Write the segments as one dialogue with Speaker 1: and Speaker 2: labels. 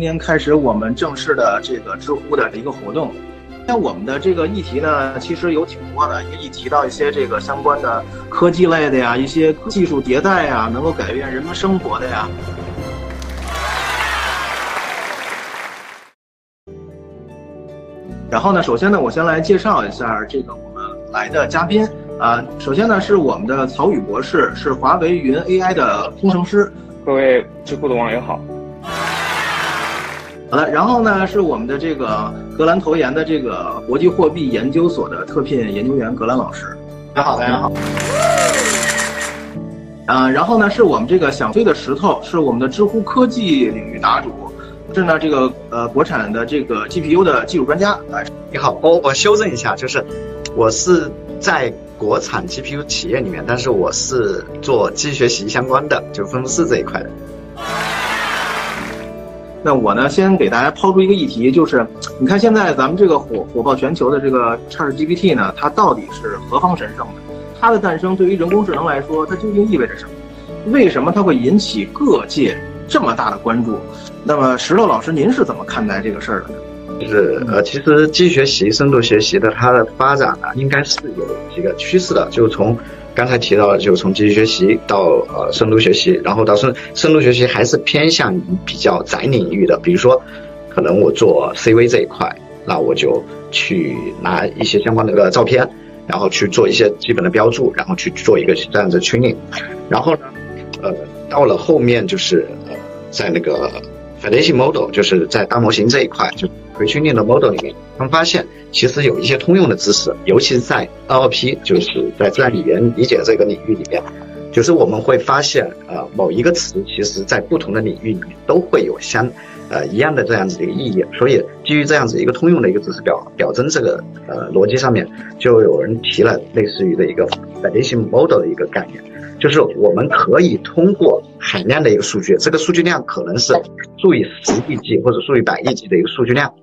Speaker 1: 今天开始我们正式的这个知乎的一个活动。那我们的这个议题呢，其实有挺多的，也一提到一些这个相关的科技类的呀，一些技术迭代呀，能够改变人们生活的呀。然后呢，首先呢，我先来介绍一下这个我们来的嘉宾啊。首先呢，是我们的曹宇博士，是华为云 AI 的工程师。
Speaker 2: 各位知乎的网友好。
Speaker 1: 好的，然后呢，是我们的这个格兰投研的这个国际货币研究所的特聘研究员格兰老师。
Speaker 3: 大家好，大家好。
Speaker 1: 啊，然后呢，是我们这个想飞的石头，是我们的知乎科技领域答主，是呢这个呃国产的这个 GPU 的技术专家。
Speaker 3: 哎，你好，我我修正一下，就是我是在国产 GPU 企业里面，但是我是做机器学习相关的，就分布式这一块的。
Speaker 1: 那我呢，先给大家抛出一个议题，就是你看现在咱们这个火火爆全球的这个 ChatGPT 呢，它到底是何方神圣的？它的诞生对于人工智能来说，它究竟意味着什么？为什么它会引起各界这么大的关注？那么石头老师，您是怎么看待这个事儿的呢？
Speaker 3: 就是呃，其实机学习、深度学习的它的发展呢，应该是有几个趋势的，就从。刚才提到，就从机器学习到呃深度学习，然后到深深度学习还是偏向于比较窄领域的，比如说，可能我做 CV 这一块，那我就去拿一些相关的个照片，然后去做一些基本的标注，然后去做一个这样的 training，然后呢，呃，到了后面就是呃在那个 foundation model，就是在大模型这一块就。培训练的 model 里面，他们发现其实有一些通用的知识，尤其是在 NLP，就是在自然语言理解这个领域里面，就是我们会发现，呃，某一个词，其实在不同的领域里面都会有相，呃，一样的这样子的一个意义。所以基于这样子一个通用的一个知识表表征这个呃逻辑上面，就有人提了类似于的一个 foundation model 的一个概念，就是我们可以通过海量的一个数据，这个数据量可能是数以十亿计或者数以百亿计的一个数据量。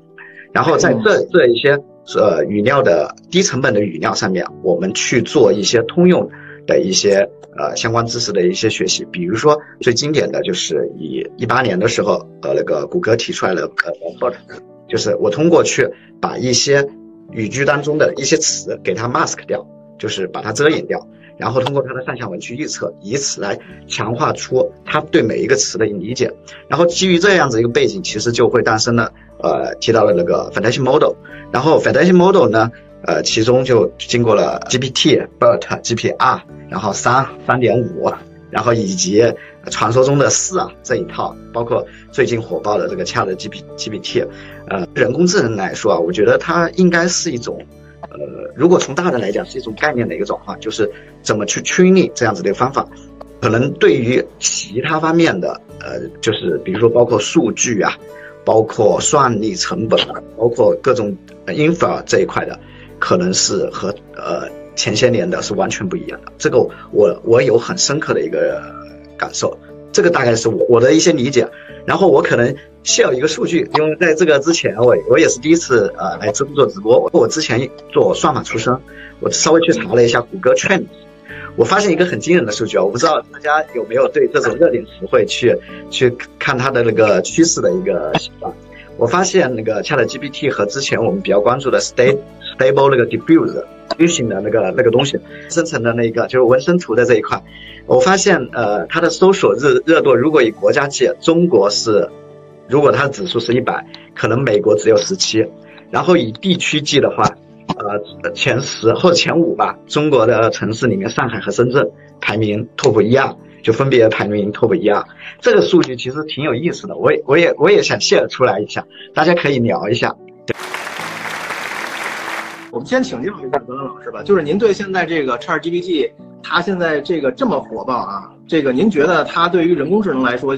Speaker 3: 然后在这这一些呃语料的低成本的语料上面，我们去做一些通用的一些呃相关知识的一些学习。比如说最经典的就是以一八年的时候，呃那个谷歌提出来了呃 bot，就是我通过去把一些语句当中的一些词给它 mask 掉，就是把它遮掩掉，然后通过它的上下文去预测，以此来强化出它对每一个词的理解。然后基于这样子一个背景，其实就会诞生了。呃，提到了那个 foundation model，然后 foundation model 呢，呃，其中就经过了 GPT、BERT、GPR，然后三、三点五，然后以及传说中的四啊这一套，包括最近火爆的这个 Chat GPT、GPT，呃，人工智能来说啊，我觉得它应该是一种，呃，如果从大的来讲，是一种概念的一个转换，就是怎么去趋利这样子的方法，可能对于其他方面的，呃，就是比如说包括数据啊。包括算力成本啊，包括各种 infra 这一块的，可能是和呃前些年的是完全不一样的。这个我我有很深刻的一个感受，这个大概是我我的一些理解。然后我可能需要一个数据，因为在这个之前，我我也是第一次呃来直播做直播。我之前做算法出身，我稍微去查了一下谷歌 Trend，。我发现一个很惊人的数据啊，我不知道大家有没有对这种热点词汇去去看它的那个趋势的一个习惯。我发现那个 Chat GPT 和之前我们比较关注的 Stable Stable 那个 Diffuse Diffusion 的那个那个东西生成的那个就是纹身图的这一块，我发现呃它的搜索热热度如果以国家计，中国是如果它的指数是一百，可能美国只有十七，然后以地区计的话。呃，前十或者前五吧。中国的城市里面，上海和深圳排名 top 一二，就分别排名 top 一二。这个数据其实挺有意思的，我也我也我也想 share 出来一下，大家可以聊一下。
Speaker 1: 我们先请教一下德伦老师吧，就是您对现在这个 ChatGPT，它现在这个这么火爆啊，这个您觉得它对于人工智能来说，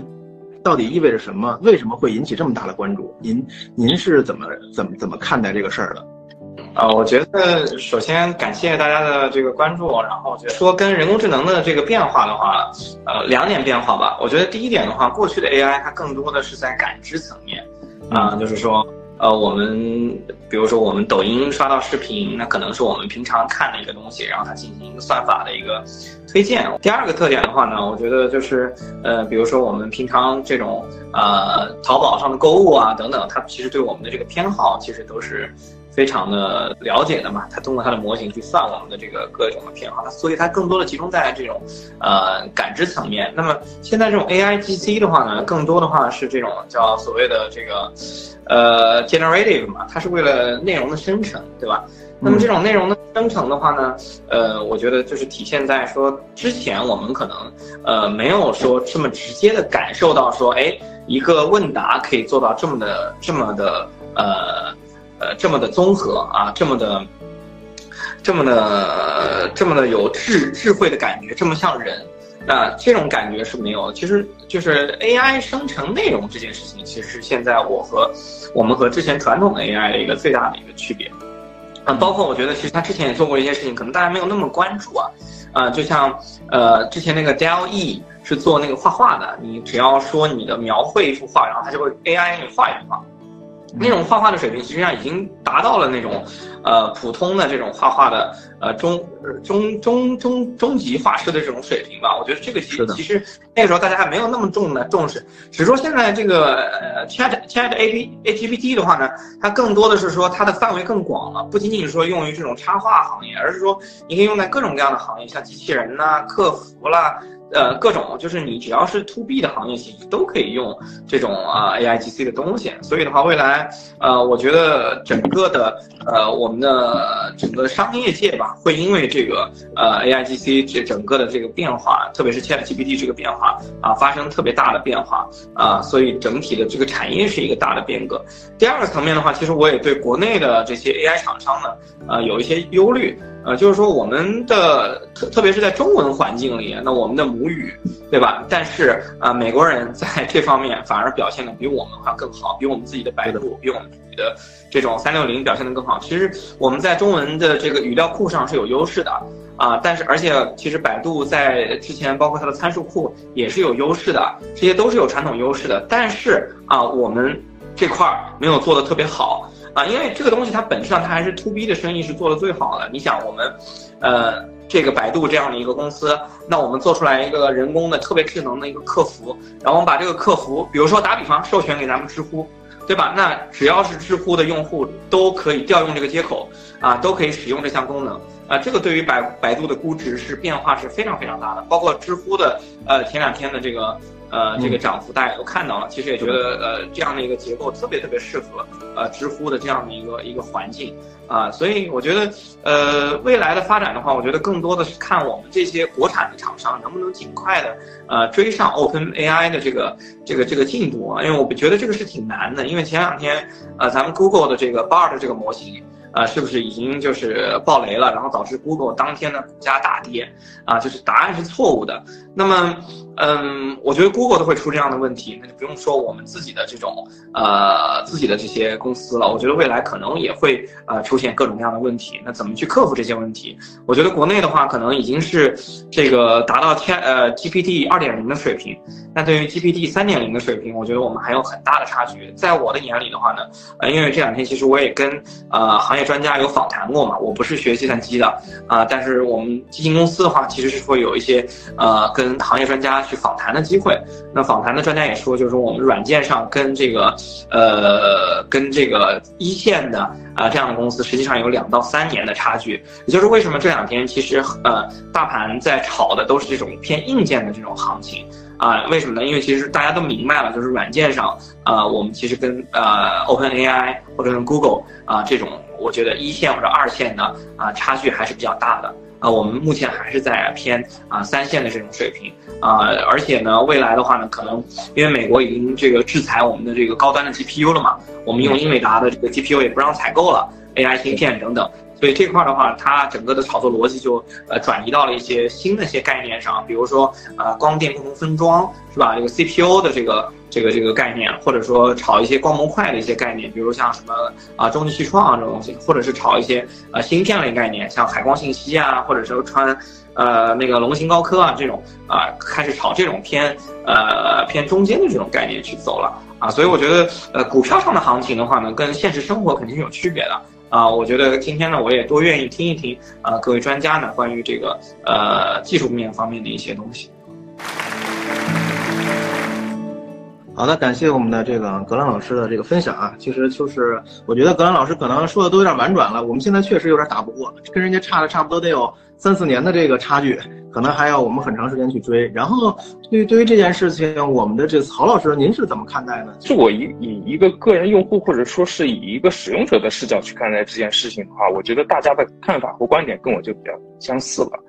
Speaker 1: 到底意味着什么？为什么会引起这么大的关注？您您是怎么怎么怎么看待这个事儿的？
Speaker 2: 呃，我觉得首先感谢大家的这个关注，然后我觉得说跟人工智能的这个变化的话，呃，两点变化吧。我觉得第一点的话，过去的 AI 它更多的是在感知层面，啊，就是说呃，我们比如说我们抖音刷到视频，那可能是我们平常看的一个东西，然后它进行一个算法的一个推荐。第二个特点的话呢，我觉得就是呃，比如说我们平常这种呃淘宝上的购物啊等等，它其实对我们的这个偏好其实都是。非常的了解的嘛，它通过它的模型去算我们的这个各种的偏好，所以它更多的集中在这种呃感知层面。那么现在这种 AI GC 的话呢，更多的话是这种叫所谓的这个呃 generative 嘛，它是为了内容的生成，对吧？那么这种内容的生成的话呢，呃，我觉得就是体现在说之前我们可能呃没有说这么直接的感受到说，哎，一个问答可以做到这么的这么的呃。呃，这么的综合啊，这么的，这么的，这么的有智智慧的感觉，这么像人，那这种感觉是没有。其实就是 AI 生成内容这件事情，其实是现在我和我们和之前传统的 AI 的一个最大的一个区别。啊，包括我觉得其实他之前也做过一些事情，可能大家没有那么关注啊。呃，就像呃之前那个 DALL-E 是做那个画画的，你只要说你的描绘一幅画，然后他就会 AI 给你画一幅画。那种画画的水平，实际上已经达到了那种，呃，普通的这种画画的，呃，中中中中中级画师的这种水平吧。我觉得这个其实其实那个时候大家还没有那么重的重视，只是说现在这个呃 Chat Chat A P A G P T 的话呢，它更多的是说它的范围更广了，不仅仅是说用于这种插画行业，而是说你可以用在各种各样的行业，像机器人呐、客服啦。呃，各种就是你只要是 to B 的行业，其实都可以用这种啊 A I G C 的东西。所以的话，未来呃，我觉得整个的呃我们的整个商业界吧，会因为这个呃 A I G C 这整个的这个变化，特别是 Chat G P T 这个变化啊，发生特别大的变化啊，所以整体的这个产业是一个大的变革。第二个层面的话，其实我也对国内的这些 A I 厂商呢，呃，有一些忧虑。呃，就是说我们的特特别是在中文环境里，那我们的母语，对吧？但是啊，美国人在这方面反而表现的比我们还更好，比我们自己的百度，比我们自己的这种三六零表现的更好。其实我们在中文的这个语料库上是有优势的啊，但是而且其实百度在之前包括它的参数库也是有优势的，这些都是有传统优势的。但是啊，我们这块儿没有做的特别好。啊，因为这个东西它本质上它还是 to B 的生意是做的最好的。你想我们，呃，这个百度这样的一个公司，那我们做出来一个人工的特别智能的一个客服，然后我们把这个客服，比如说打比方授权给咱们知乎，对吧？那只要是知乎的用户都可以调用这个接口，啊，都可以使用这项功能，啊，这个对于百百度的估值是变化是非常非常大的。包括知乎的，呃，前两天的这个。呃，这个涨幅大家都看到了，其实也觉得呃这样的一个结构特别特别适合呃知乎的这样的一个一个环境啊，所以我觉得呃未来的发展的话，我觉得更多的是看我们这些国产的厂商能不能尽快的呃追上 Open AI 的这个这个这个进度啊，因为我觉得这个是挺难的，因为前两天呃咱们 Google 的这个 Bard 这个模型。啊，是不是已经就是爆雷了，然后导致 Google 当天的股价大跌？啊，就是答案是错误的。那么，嗯，我觉得 Google 都会出这样的问题，那就不用说我们自己的这种呃自己的这些公司了。我觉得未来可能也会呃出现各种各样的问题。那怎么去克服这些问题？我觉得国内的话，可能已经是这个达到天呃 GPT 二点零的水平。那对于 GPT 三点零的水平，我觉得我们还有很大的差距。在我的眼里的话呢，呃，因为这两天其实我也跟呃行业。专家有访谈过嘛？我不是学计算机的啊，但是我们基金公司的话，其实是会有一些呃跟行业专家去访谈的机会。那访谈的专家也说，就是说我们软件上跟这个呃跟这个一线的啊这样的公司，实际上有两到三年的差距。也就是为什么这两天其实呃大盘在炒的都是这种偏硬件的这种行情。啊，为什么呢？因为其实大家都明白了，就是软件上，啊，我们其实跟呃 Open AI 或者跟 Google 啊这种，我觉得一线或者二线呢啊差距还是比较大的啊。我们目前还是在偏啊三线的这种水平啊，而且呢，未来的话呢，可能因为美国已经这个制裁我们的这个高端的 GPU 了嘛，我们用英伟达的这个 GPU 也不让采购了，AI 芯片等等。所以这块的话，它整个的炒作逻辑就呃转移到了一些新的一些概念上，比如说呃光电共同分装是吧？这个 CPU 的这个这个这个概念，或者说炒一些光模块的一些概念，比如像什么啊中汽创啊这种东西，或者是炒一些呃芯片类概念，像海光信息啊，或者说穿呃那个龙芯高科啊这种啊开始炒这种偏呃偏中间的这种概念去走了。啊，所以我觉得呃股票上的行情的话呢，跟现实生活肯定是有区别的啊。我觉得今天呢，我也多愿意听一听啊各位专家呢关于这个呃技术面方面的一些东西。
Speaker 1: 好的，感谢我们的这个格兰老师的这个分享啊。其实就是我觉得格兰老师可能说的都有点婉转了，我们现在确实有点打不过，跟人家差了差不多得有三四年的这个差距，可能还要我们很长时间去追。然后对于对于这件事情，我们的这曹老师您是怎么看待呢？
Speaker 4: 是我以以一个个人用户或者说是以一个使用者的视角去看待这件事情的话，我觉得大家的看法和观点跟我就比较相似了。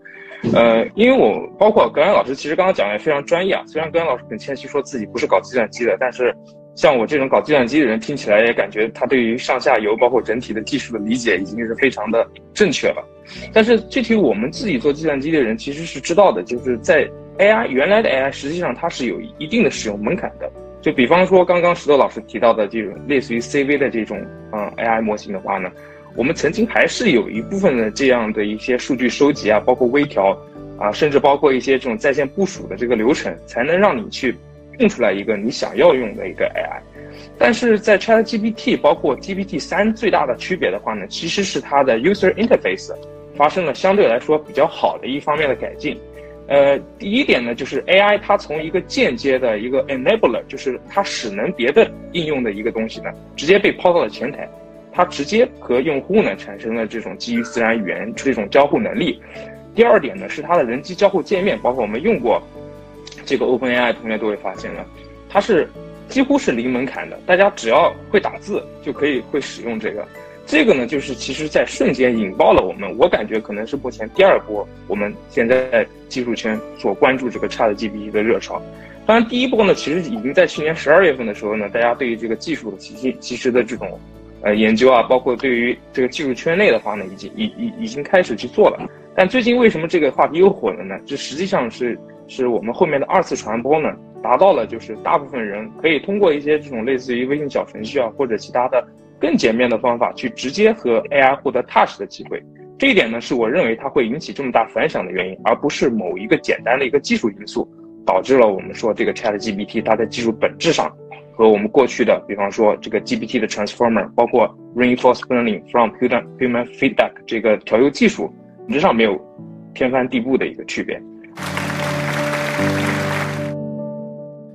Speaker 4: 呃，因为我包括格兰老师，其实刚刚讲的也非常专业啊。虽然格兰老师很谦虚说自己不是搞计算机的，但是像我这种搞计算机的人，听起来也感觉他对于上下游包括整体的技术的理解已经是非常的正确了。但是具体我们自己做计算机的人其实是知道的，就是在 AI 原来的 AI 实际上它是有一定的使用门槛的。就比方说刚刚石头老师提到的这种类似于 CV 的这种嗯 AI 模型的话呢。我们曾经还是有一部分的这样的一些数据收集啊，包括微调啊，甚至包括一些这种在线部署的这个流程，才能让你去用出来一个你想要用的一个 AI。但是在 ChatGPT 包括 GPT 三最大的区别的话呢，其实是它的 user interface 发生了相对来说比较好的一方面的改进。呃，第一点呢，就是 AI 它从一个间接的一个 enabler，就是它使能别的应用的一个东西呢，直接被抛到了前台。它直接和用户呢产生了这种基于自然语言这种交互能力。第二点呢是它的人机交互界面，包括我们用过这个 OpenAI 同学都会发现呢，它是几乎是零门槛的，大家只要会打字就可以会使用这个。这个呢就是其实在瞬间引爆了我们，我感觉可能是目前第二波我们现在技术圈所关注这个 ChatGPT 的热潮。当然第一波呢其实已经在去年十二月份的时候呢，大家对于这个技术的其实其实的这种。呃，研究啊，包括对于这个技术圈内的话呢，已经已已已经开始去做了。但最近为什么这个话题又火了呢？这实际上是是我们后面的二次传播呢，达到了就是大部分人可以通过一些这种类似于微信小程序啊，或者其他的更简便的方法去直接和 AI 获得 touch 的机会。这一点呢，是我认为它会引起这么大反响的原因，而不是某一个简单的一个技术因素导致了我们说这个 ChatGPT 它在技术本质上。和我们过去的，比方说这个 GPT 的 Transformer，包括 Reinforcement Learning from Human Human Feedback 这个调优技术，本质上没有天翻地覆的一个区别。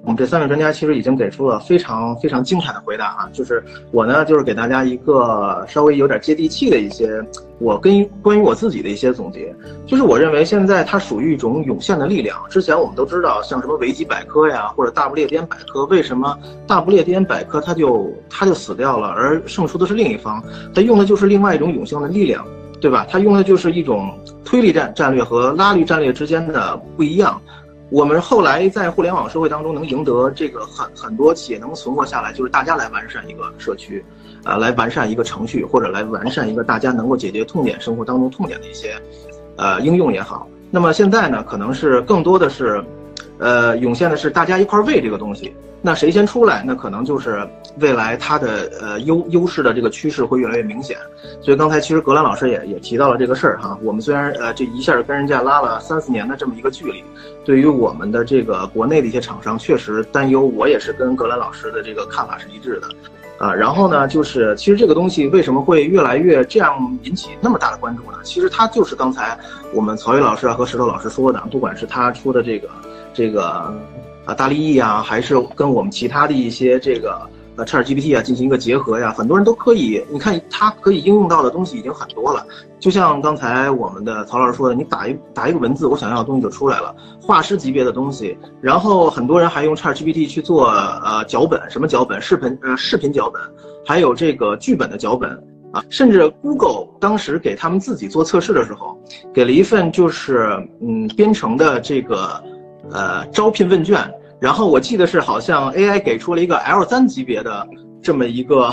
Speaker 1: 我们这三位专家其实已经给出了非常非常精彩的回答啊，就是我呢，就是给大家一个稍微有点接地气的一些，我跟关于我自己的一些总结，就是我认为现在它属于一种涌现的力量。之前我们都知道，像什么维基百科呀，或者大不列颠百科，为什么大不列颠百科它就它就死掉了，而胜出的是另一方？它用的就是另外一种涌现的力量，对吧？它用的就是一种推力战战略和拉力战略之间的不一样。我们后来在互联网社会当中能赢得这个很很多企业能存活下来，就是大家来完善一个社区，呃，来完善一个程序，或者来完善一个大家能够解决痛点生活当中痛点的一些，呃，应用也好。那么现在呢，可能是更多的是。呃，涌现的是大家一块儿喂这个东西，那谁先出来，那可能就是未来它的呃优优势的这个趋势会越来越明显。所以刚才其实格兰老师也也提到了这个事儿哈。我们虽然呃这一下跟人家拉了三四年的这么一个距离，对于我们的这个国内的一些厂商确实担忧。我也是跟格兰老师的这个看法是一致的，啊，然后呢，就是其实这个东西为什么会越来越这样引起那么大的关注呢？其实它就是刚才我们曹宇老师啊和石头老师说的，不管是他出的这个。这个啊，大力益啊，还是跟我们其他的一些这个呃 ChatGPT 啊进行一个结合呀，很多人都可以。你看，它可以应用到的东西已经很多了。就像刚才我们的曹老师说的，你打一打一个文字，我想要的东西就出来了，画师级别的东西。然后很多人还用 ChatGPT 去做呃脚本，什么脚本？视频呃视频脚本，还有这个剧本的脚本啊。甚至 Google 当时给他们自己做测试的时候，给了一份就是嗯编程的这个。呃，招聘问卷，然后我记得是好像 AI 给出了一个 L 三级别的这么一个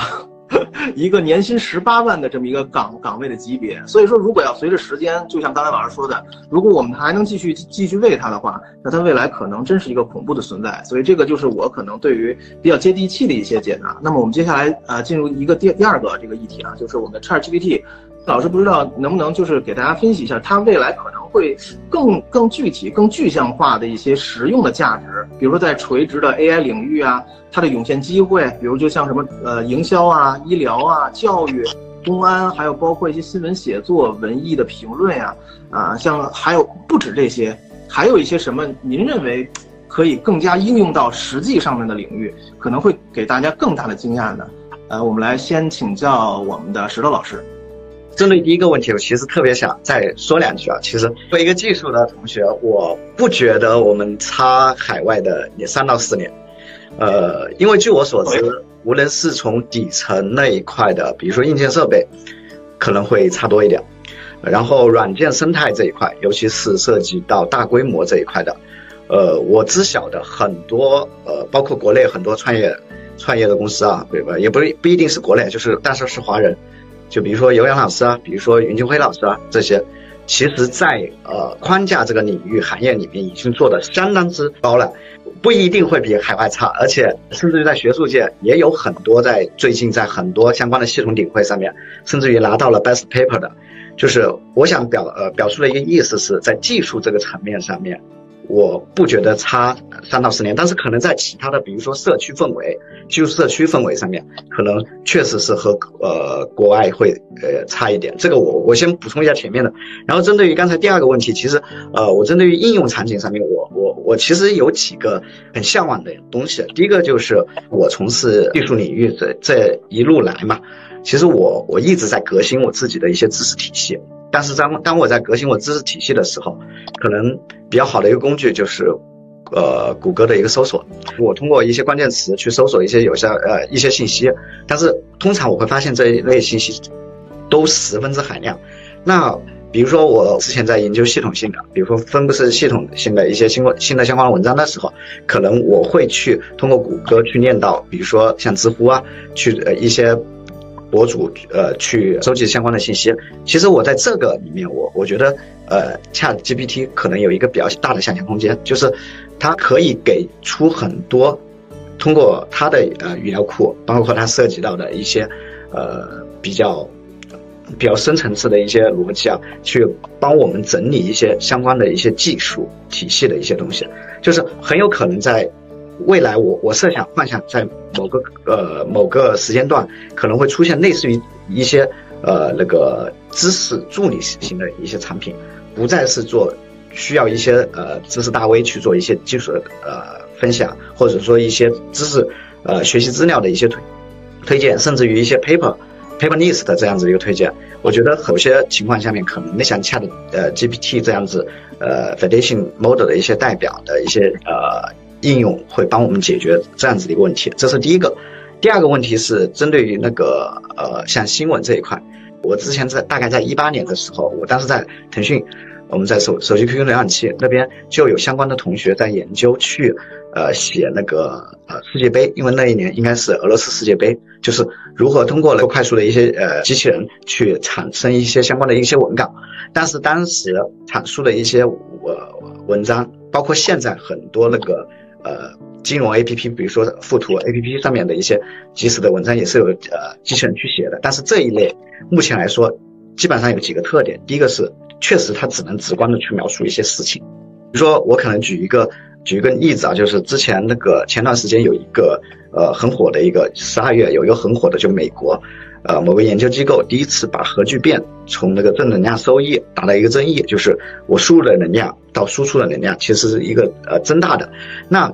Speaker 1: 一个年薪十八万的这么一个岗岗位的级别。所以说，如果要随着时间，就像刚才老师说的，如果我们还能继续继续喂它的话，那它未来可能真是一个恐怖的存在。所以这个就是我可能对于比较接地气的一些解答。那么我们接下来呃进入一个第第二个这个议题啊，就是我们的 ChatGPT，老师不知道能不能就是给大家分析一下它未来可能。会更更具体、更具象化的一些实用的价值，比如说在垂直的 AI 领域啊，它的涌现机会，比如就像什么呃营销啊、医疗啊、教育、公安，还有包括一些新闻写作、文艺的评论呀，啊，像还有不止这些，还有一些什么您认为可以更加应用到实际上面的领域，可能会给大家更大的惊讶呢？呃，我们来先请教我们的石头老师。
Speaker 3: 针对第一个问题，我其实特别想再说两句啊。其实作为一个技术的同学，我不觉得我们差海外的也三到四年。呃，因为据我所知，无论是从底层那一块的，比如说硬件设备，可能会差多一点。然后软件生态这一块，尤其是涉及到大规模这一块的，呃，我知晓的很多，呃，包括国内很多创业创业的公司啊，对吧？也不不一定是国内，就是但是是华人。就比如说尤洋老师啊，比如说云金辉老师啊，这些，其实，在呃框架这个领域行业里面已经做的相当之高了，不一定会比海外差，而且甚至于在学术界也有很多在最近在很多相关的系统顶会上面，甚至于拿到了 best paper 的，就是我想表呃表述的一个意思是在技术这个层面上面。我不觉得差三到四年，但是可能在其他的，比如说社区氛围，就社区氛围上面，可能确实是和呃国外会呃差一点。这个我我先补充一下前面的，然后针对于刚才第二个问题，其实呃我针对于应用场景上面，我我我其实有几个很向往的东西。第一个就是我从事技术领域这这一路来嘛，其实我我一直在革新我自己的一些知识体系。但是当当我在革新我知识体系的时候，可能比较好的一个工具就是，呃，谷歌的一个搜索。我通过一些关键词去搜索一些有效呃一些信息，但是通常我会发现这一类信息都十分之海量。那比如说我之前在研究系统性的，比如说分布式系统性的一些新新的相关文章的时候，可能我会去通过谷歌去念到，比如说像知乎啊，去呃一些。博主呃去收集相关的信息，其实我在这个里面，我我觉得呃，Chat GPT 可能有一个比较大的想象空间，就是它可以给出很多通过它的呃语料库，包括它涉及到的一些呃比较比较深层次的一些逻辑啊，去帮我们整理一些相关的一些技术体系的一些东西，就是很有可能在。未来我我设想幻想在某个呃某个时间段可能会出现类似于一些呃那个知识助理型的一些产品，不再是做需要一些呃知识大 V 去做一些技术的呃分享，或者说一些知识呃学习资料的一些推推荐，甚至于一些 paper paper list 的这样子一个推荐。我觉得有些情况下面可能像 Chat 呃 GPT 这样子呃 foundation model 的一些代表的一些呃。应用会帮我们解决这样子的一个问题，这是第一个。第二个问题是针对于那个呃，像新闻这一块，我之前在大概在一八年的时候，我当时在腾讯，我们在手手机 QQ 浏览器那边就有相关的同学在研究去呃写那个呃世界杯，因为那一年应该是俄罗斯世界杯，就是如何通过那个快速的一些呃机器人去产生一些相关的一些文稿，但是当时阐述的一些呃文章，包括现在很多那个。呃，金融 A P P，比如说富途 A P P 上面的一些即时的文章，也是有呃机器人去写的。但是这一类目前来说，基本上有几个特点。第一个是，确实它只能直观的去描述一些事情。比如说，我可能举一个举一个例子啊，就是之前那个前段时间有一个呃很火的一个十二月有一个很火的，就美国呃某个研究机构第一次把核聚变从那个正能量收益达到一个增益，就是我输入的能量。到输出的能量其实是一个呃增大的。那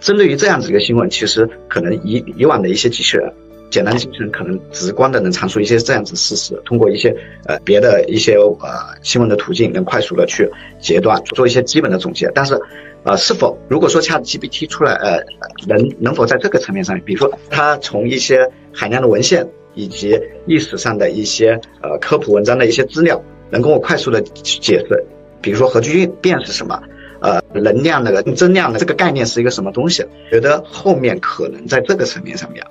Speaker 3: 针对于这样子一个新闻，其实可能以以往的一些机器人，简单的机器人可能直观的能阐述一些这样子事实，通过一些呃别的一些呃新闻的途径，能快速的去截断，做一些基本的总结。但是，呃，是否如果说 ChatGPT 出来，呃，能能否在这个层面上，比如说它从一些海量的文献以及历史上的一些呃科普文章的一些资料，能跟我快速的去解释。比如说核聚变是什么？呃，能量那个增量的这个概念是一个什么东西？觉得后面可能在这个层面上面，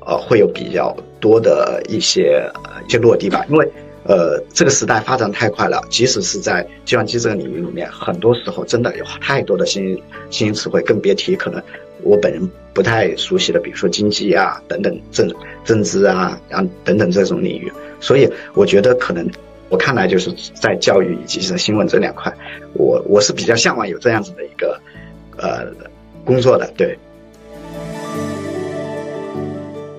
Speaker 3: 呃，会有比较多的一些呃一些落地吧。因为呃，这个时代发展太快了，即使是在计算机这个领域里面，很多时候真的有太多的新新词汇，更别提可能我本人不太熟悉的，比如说经济啊等等政政治啊，然后等等这种领域。所以我觉得可能。我看来就是在教育以及是新闻这两块，我我是比较向往有这样子的一个呃工作的，对。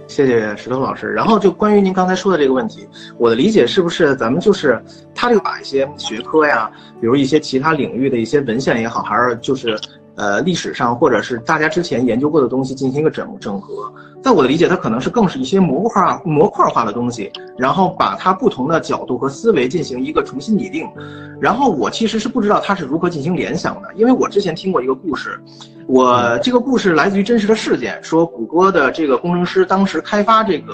Speaker 1: 谢谢石头老师。然后就关于您刚才说的这个问题，我的理解是不是咱们就是他这个把一些学科呀，比如一些其他领域的一些文献也好，还是就是呃历史上或者是大家之前研究过的东西进行一个整整合。在我的理解，它可能是更是一些模块化模块化的东西，然后把它不同的角度和思维进行一个重新拟定。然后我其实是不知道它是如何进行联想的，因为我之前听过一个故事。我这个故事来自于真实的事件，说谷歌的这个工程师当时开发这个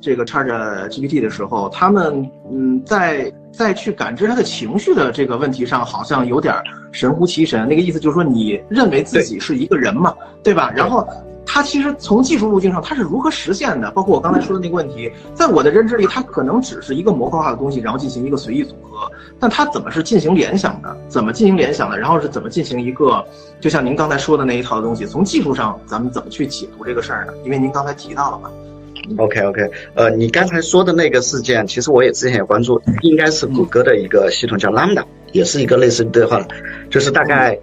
Speaker 1: 这个 Chat GPT 的时候，他们嗯在在去感知他的情绪的这个问题上，好像有点神乎其神。那个意思就是说，你认为自己是一个人嘛，对吧？然后。他其实从技术路径上，他是如何实现的？包括我刚才说的那个问题，在我的认知里，它可能只是一个模块化的东西，然后进行一个随意组合。但它怎么是进行联想的？怎么进行联想的？然后是怎么进行一个，就像您刚才说的那一套东西，从技术上咱们怎么去解读这个事儿呢？因为您刚才提到了嘛。
Speaker 3: OK OK，呃，你刚才说的那个事件，其实我也之前有关注，应该是谷歌的一个系统叫 Lambda，也是一个类似对话，就是大概。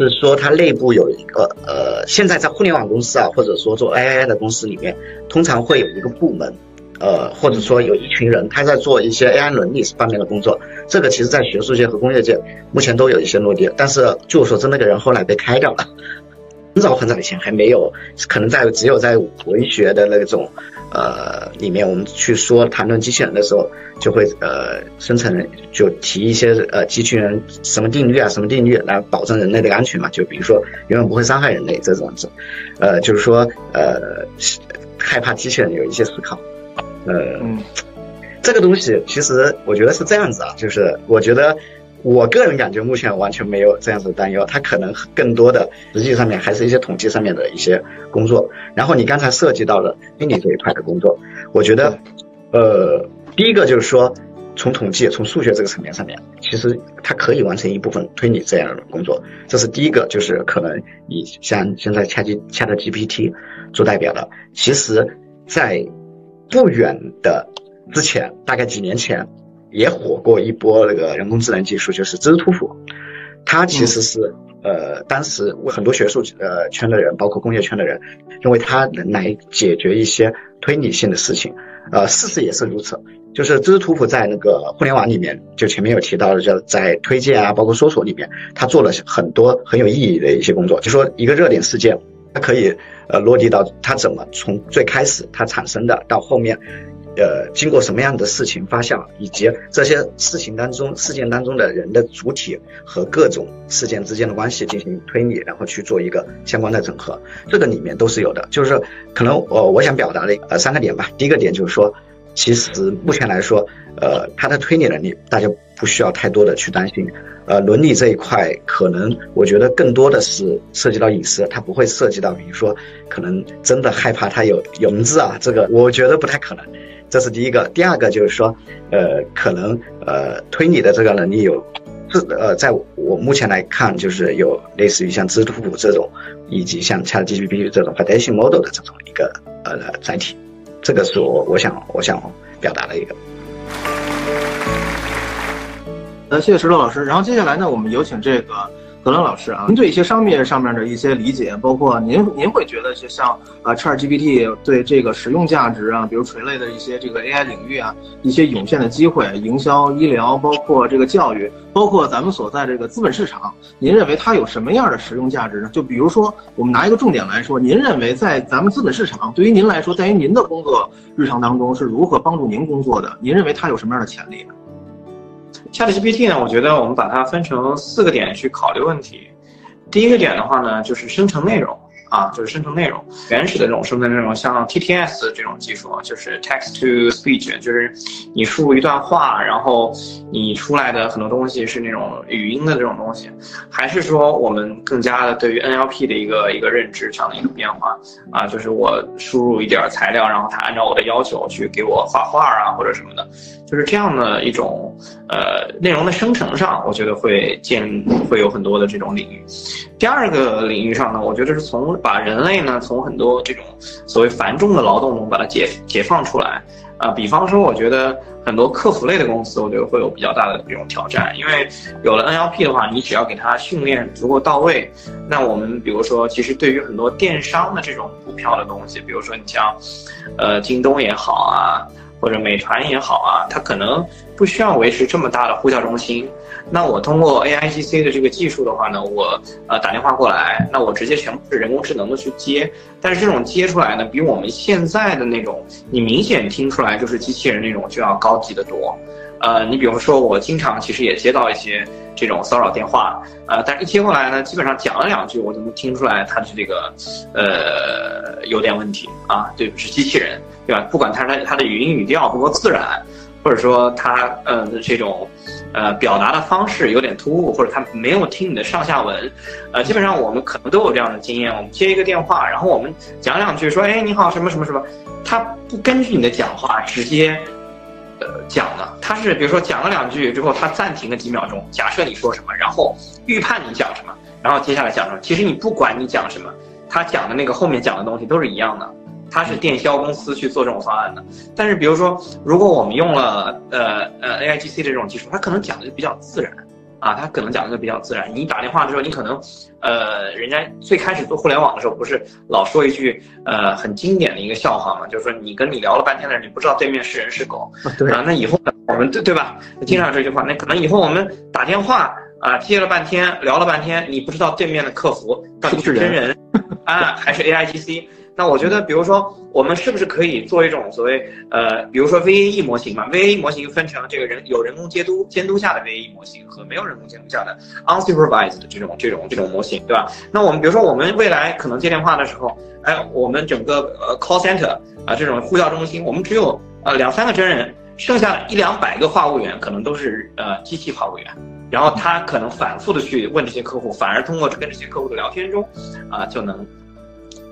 Speaker 3: 是说它内部有一个呃，现在在互联网公司啊，或者说做 AI 的公司里面，通常会有一个部门，呃，或者说有一群人，他在做一些 AI 伦理方面的工作。这个其实在学术界和工业界目前都有一些落地，但是据我所知，那个人后来被开掉了。很早很早以前还没有，可能在只有在文学的那种。呃，里面我们去说谈论机器人的时候，就会呃生成就提一些呃机器人什么定律啊，什么定律来保证人类的安全嘛？就比如说永远不会伤害人类这种子，呃，就是说呃害怕机器人有一些思考，呃，这个东西其实我觉得是这样子啊，就是我觉得。我个人感觉目前完全没有这样子的担忧，它可能更多的实际上面还是一些统计上面的一些工作。然后你刚才涉及到了推理这一块的工作，我觉得，呃，第一个就是说，从统计、从数学这个层面上面，其实它可以完成一部分推理这样的工作。这是第一个，就是可能你像现在恰 G 恰的 GPT 做代表的，其实，在不远的之前，大概几年前。也火过一波那个人工智能技术，就是知识图谱。它其实是呃，当时很多学术呃圈的人，包括工业圈的人，认为它能来解决一些推理性的事情。呃，事实也是如此。就是知识图谱在那个互联网里面，就前面有提到的，叫在推荐啊，包括搜索里面，它做了很多很有意义的一些工作。就说一个热点事件，它可以呃落地到它怎么从最开始它产生的到后面。呃，经过什么样的事情发酵，以及这些事情当中、事件当中的人的主体和各种事件之间的关系进行推理，然后去做一个相关的整合，这个里面都是有的。就是可能我我想表达的呃三个点吧。第一个点就是说，其实目前来说，呃，它的推理能力大家不需要太多的去担心。呃，伦理这一块，可能我觉得更多的是涉及到隐私，它不会涉及到，比如说可能真的害怕它有有名字啊，这个我觉得不太可能。这是第一个，第二个就是说，呃，可能呃推理的这个能力有，这呃，在我目前来看，就是有类似于像知图谱这种，以及像 ChatGPT 这种 foundation model 的这种一个呃载体，这个是我我想我想表达的一个。
Speaker 1: 呃，谢谢石头老师。然后接下来呢，我们有请这个。何伦老师啊，您对一些商业上面的一些理解，包括您您会觉得就像啊，ChatGPT 对这个使用价值啊，比如垂类的一些这个 AI 领域啊，一些涌现的机会，营销、医疗，包括这个教育，包括咱们所在这个资本市场，您认为它有什么样的使用价值呢？就比如说，我们拿一个重点来说，您认为在咱们资本市场，对于您来说，在于您的工作日常当中是如何帮助您工作的？您认为它有什么样的潜力呢
Speaker 2: ？ChatGPT 呢？我觉得我们把它分成四个点去考虑问题。第一个点的话呢，就是生成内容。啊，就是生成内容，原始的这种生成内容，像 TTS 这种技术，就是 Text to Speech，就是你输入一段话，然后你出来的很多东西是那种语音的这种东西，还是说我们更加的对于 NLP 的一个一个认知上的一个变化啊？就是我输入一点材料，然后它按照我的要求去给我画画啊，或者什么的，就是这样的一种呃内容的生成上，我觉得会建会有很多的这种领域。第二个领域上呢，我觉得是从把人类呢从很多这种所谓繁重的劳动中把它解解放出来，啊，比方说，我觉得很多客服类的公司，我觉得会有比较大的这种挑战，因为有了 NLP 的话，你只要给它训练足够到位，那我们比如说，其实对于很多电商的这种补票的东西，比如说你像，呃，京东也好啊，或者美团也好啊，它可能不需要维持这么大的呼叫中心。那我通过 A I G C 的这个技术的话呢，我呃打电话过来，那我直接全部是人工智能的去接，但是这种接出来呢，比我们现在的那种你明显听出来就是机器人那种就要高级的多。呃，你比如说我经常其实也接到一些这种骚扰电话，呃，但是一接过来呢，基本上讲了两句，我就能听出来它是这个呃有点问题啊，对，是机器人，对吧？不管它是它的语音语调不够自然，或者说他呃这种。呃，表达的方式有点突兀，或者他没有听你的上下文，呃，基本上我们可能都有这样的经验。我们接一个电话，然后我们讲两句，说，哎，你好，什么什么什么，他不根据你的讲话直接，呃，讲的，他是比如说讲了两句之后，他暂停了几秒钟，假设你说什么，然后预判你讲什么，然后接下来讲什么。其实你不管你讲什么，他讲的那个后面讲的东西都是一样的。它是电销公司去做这种方案的，但是比如说，如果我们用了呃呃 A I G C 的这种技术，它可能讲的就比较自然，啊，它可能讲的就比较自然。你打电话的时候，你可能，呃，人家最开始做互联网的时候，不是老说一句呃很经典的一个笑话嘛，就是说你跟你聊了半天的人，你不知道对面是人是狗，
Speaker 1: 对
Speaker 2: 啊，那以后呢我们对对吧？经常这句话，那可能以后我们打电话啊接了半天聊了半天，你不知道对面的客服到底是真人 啊还是 A I G C。那我觉得，比如说，我们是不是可以做一种所谓呃，比如说 VAE 模型嘛？VAE 模型分成这个人有人工监督监督下的 VAE 模型和没有人工监督下的 unsupervised 的这种这种这种模型，对吧？那我们比如说，我们未来可能接电话的时候，哎，我们整个呃 call center 啊这种呼叫中心，我们只有呃两三个真人，剩下一两百个话务员可能都是呃机器话务员，然后他可能反复的去问这些客户，反而通过跟这些客户的聊天中，啊就能。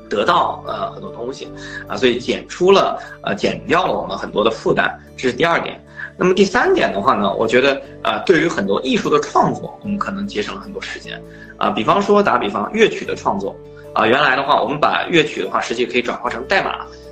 Speaker 2: 得到呃很多东西，啊，所以减出了呃减掉了我们很多的负担，这是第二点。那么第三点的话呢，我觉得呃对于很多艺术的创作，我们可能节省了很多时间，啊，比方说打比方乐曲的创作，啊，原来的话我们把乐曲的话实际可以转化成代码，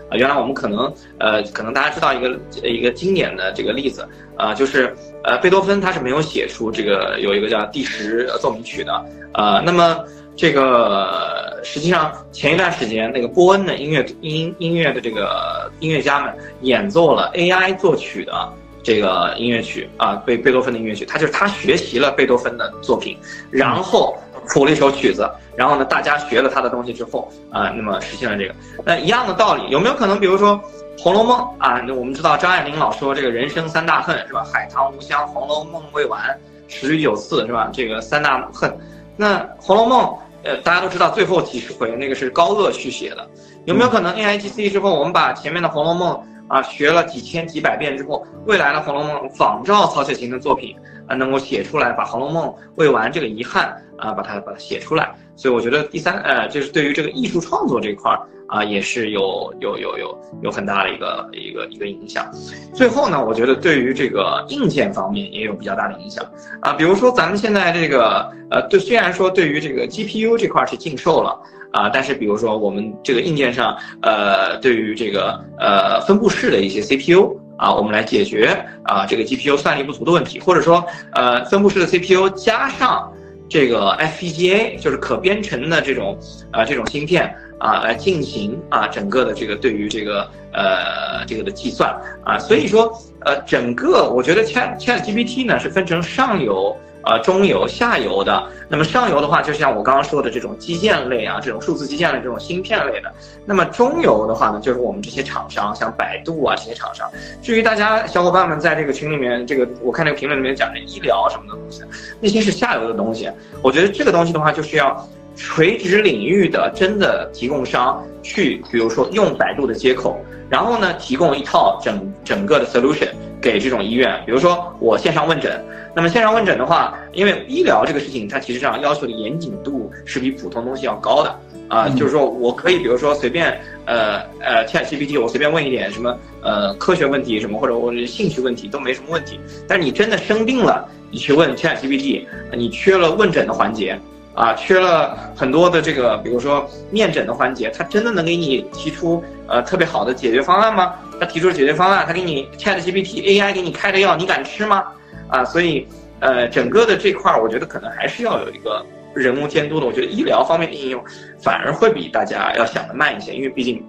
Speaker 2: 啊，原来我们可能呃可能大家知道一个一个经典的这个例子，啊，就是呃贝多芬他是没有写出这个有一个叫第十奏鸣曲的，呃，那么。这个实际上前一段时间，那个波恩的音乐音音乐的这个音乐家们演奏了 AI 作曲的这个音乐曲啊，贝贝多芬的音乐曲，他就是他学习了贝多芬的作品，然后谱了一首曲子，然后呢，大家学了他的东西之后啊，那么实现了这个。那一样的道理，有没有可能，比如说《红楼梦》啊？那我们知道张爱玲老说这个人生三大恨是吧？海棠无香，《红楼梦》未完，十居九次是吧？这个三大恨。那《红楼梦》呃，大家都知道最后几十回那个是高鹗续写的，有没有可能 A I G C 之后，我们把前面的《红楼梦》啊学了几千几百遍之后，未来的《红楼梦》仿照曹雪芹的作品啊，能够写出来，把《红楼梦》未完这个遗憾啊，把它把它写出来。所以我觉得第三呃，就是对于这个艺术创作这块儿。啊，也是有有有有有很大的一个一个一个影响。最后呢，我觉得对于这个硬件方面也有比较大的影响啊。比如说咱们现在这个呃，对，虽然说对于这个 GPU 这块是禁售了啊，但是比如说我们这个硬件上呃，对于这个呃分布式的一些 CPU 啊，我们来解决啊这个 GPU 算力不足的问题，或者说呃分布式的 CPU 加上这个 FPGA，就是可编程的这种啊这种芯片。啊，来进行啊整个的这个对于这个呃这个的计算啊，所以说呃整个我觉得 Chat Chat GPT 呢是分成上游、呃中游、下游的。那么上游的话，就像我刚刚说的这种基建类啊，这种数字基建类、这种芯片类的。那么中游的话呢，就是我们这些厂商，像百度啊这些厂商。至于大家小伙伴们在这个群里面，这个我看那个评论里面讲的医疗什么的东西，那些是下游的东西。我觉得这个东西的话，就是要。垂直领域的真的提供商去，比如说用百度的接口，然后呢提供一套整整个的 solution 给这种医院。比如说我线上问诊，那么线上问诊的话，因为医疗这个事情，它其实上要求的严谨度是比普通东西要高的啊。就是说我可以比如说随便呃呃 ChatGPT，我随便问一点什么呃科学问题什么或者我兴趣问题都没什么问题。但是你真的生病了，你去问 ChatGPT，你缺了问诊的环节。啊，缺了很多的这个，比如说面诊的环节，他真的能给你提出呃特别好的解决方案吗？他提出解决方案，他给你 Chat GPT AI 给你开的药，你敢吃吗？啊，所以呃整个的这块儿，我觉得可能还是要有一个人工监督的。我觉得医疗方面的应用反而会比大家要想的慢一些，因为毕竟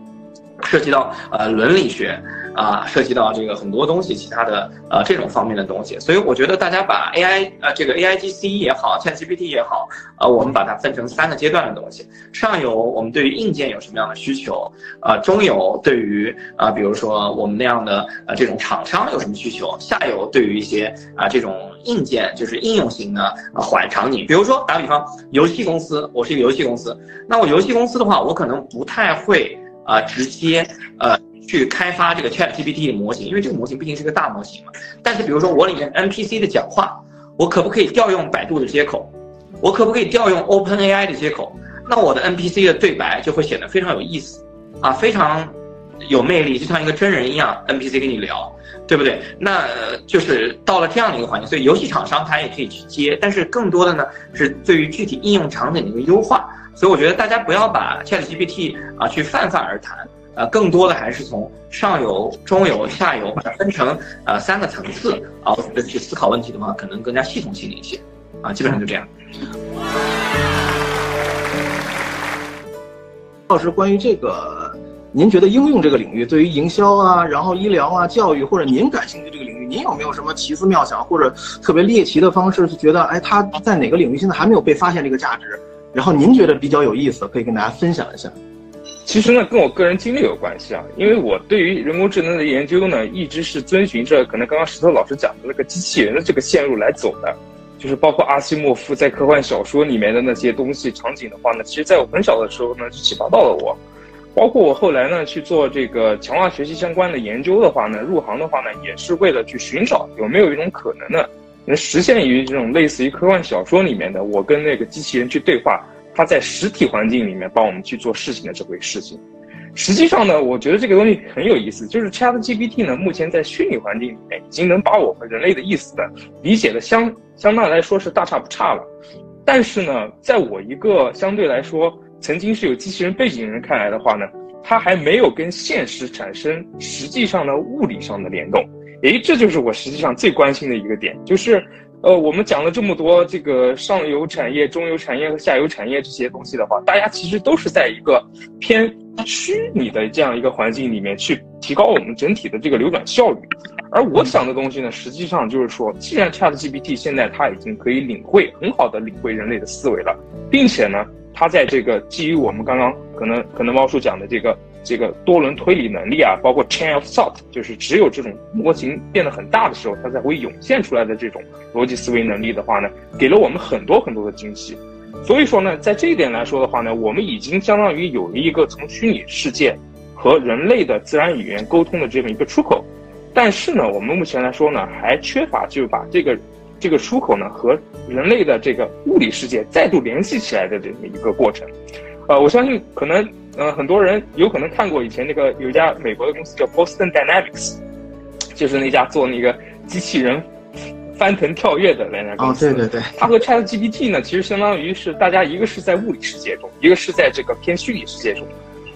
Speaker 2: 涉及到呃伦理学。啊，涉及到这个很多东西，其他的呃这种方面的东西，所以我觉得大家把 AI 呃这个 AIGC 也好，ChatGPT 也好，呃我们把它分成三个阶段的东西。上游我们对于硬件有什么样的需求？啊，中游对于啊比如说我们那样的呃这种厂商有什么需求？下游对于一些啊这种硬件就是应用型的啊缓场景，比如说打比方，游戏公司，我是一个游戏公司，那我游戏公司的话，我可能不太会啊直接呃。去开发这个 Chat GPT 的模型，因为这个模型毕竟是个大模型嘛。但是比如说我里面 NPC 的讲话，我可不可以调用百度的接口？我可不可以调用 OpenAI 的接口？那我的 NPC 的对白就会显得非常有意思，啊，非常有魅力，就像一个真人一样，NPC 跟你聊，对不对？那就是到了这样的一个环境，所以游戏厂商他也可以去接，但是更多的呢是对于具体应用场景的一个优化。所以我觉得大家不要把 Chat GPT 啊去泛泛而谈。呃，更多的还是从上游、中游、下游把它分成呃三个层次啊，我觉得去思考问题的话，可能更加系统性一些啊，基本上就这样。
Speaker 1: 老师，关于这个，您觉得应用这个领域对于营销啊，然后医疗啊、教育或者您感兴趣这个领域，您有没有什么奇思妙想或者特别猎奇的方式，是觉得哎，它在哪个领域现在还没有被发现这个价值，然后您觉得比较有意思，可以跟大家分享一下。
Speaker 4: 其实呢，跟我个人经历有关系啊，因为我对于人工智能的研究呢，一直是遵循着可能刚刚石头老师讲的那个机器人的这个线路来走的，就是包括阿西莫夫在科幻小说里面的那些东西场景的话呢，其实在我很小的时候呢就启发到了我，包括我后来呢去做这个强化学习相关的研究的话呢，入行的话呢也是为了去寻找有没有一种可能呢，能实现于这种类似于科幻小说里面的我跟那个机器人去对话。它在实体环境里面帮我们去做事情的这回事情，实际上呢，我觉得这个东西很有意思。就是 Chat GPT 呢，目前在虚拟环境里面已经能把我们人类的意思的理解的相相当来说是大差不差了。但是呢，在我一个相对来说曾经是有机器人背景的人看来的话呢，它还没有跟现实产生实际上的物理上的联动。诶，这就是我实际上最关心的一个点，就是。呃，我们讲了这么多这个上游产业、中游产业和下游产业这些东西的话，大家其实都是在一个偏虚拟的这样一个环境里面去提高我们整体的这个流转效率。而我想的东西呢，实际上就是说，既然 ChatGPT 现在它已经可以领会很好的领会人类的思维了，并且呢，它在这个基于我们刚刚可能可能猫叔讲的这个。这个多轮推理能力啊，包括 chain of thought，就是只有这种模型变得很大的时候，它才会涌现出来的这种逻辑思维能力的话呢，给了我们很多很多的惊喜。所以说呢，在这一点来说的话呢，我们已经相当于有了一个从虚拟世界和人类的自然语言沟通的这么一个出口。但是呢，我们目前来说呢，还缺乏就把这个这个出口呢和人类的这个物理世界再度联系起来的这么一个过程。呃，我相信可能。嗯，很多人有可能看过以前那个有一家美国的公司叫 Boston Dynamics，就是那家做那个机器人翻腾跳跃的那家公司。
Speaker 1: 哦，对对对。
Speaker 4: 它和 ChatGPT 呢，其实相当于是大家一个是在物理世界中，一个是在这个偏虚拟世界中，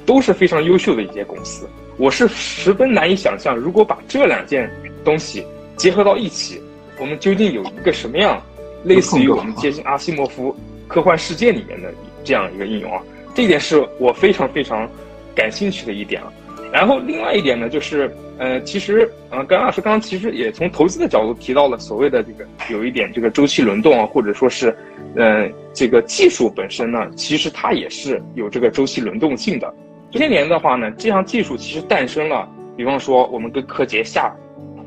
Speaker 4: 都是非常优秀的一些公司。我是十分难以想象，如果把这两件东西结合到一起，我们究竟有一个什么样类似于我们接近阿西莫夫科幻世界里面的这样一个应用啊？这一点是我非常非常感兴趣的一点啊，然后另外一点呢，就是呃，其实呃，甘老师刚刚其实也从投资的角度提到了所谓的这个有一点这个周期轮动啊，或者说是，呃，这个技术本身呢，其实它也是有这个周期轮动性的。这些年的话呢，这项技术其实诞生了，比方说我们跟柯洁下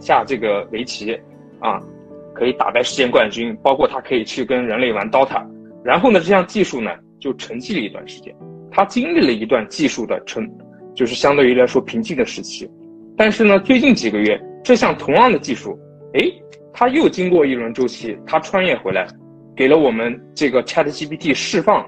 Speaker 4: 下这个围棋啊，可以打败世界冠军，包括他可以去跟人类玩 DOTA，然后呢，这项技术呢。就沉寂了一段时间，它经历了一段技术的沉，就是相对于来说平静的时期。但是呢，最近几个月，这项同样的技术，哎，它又经过一轮周期，它穿越回来，给了我们这个 ChatGPT 释放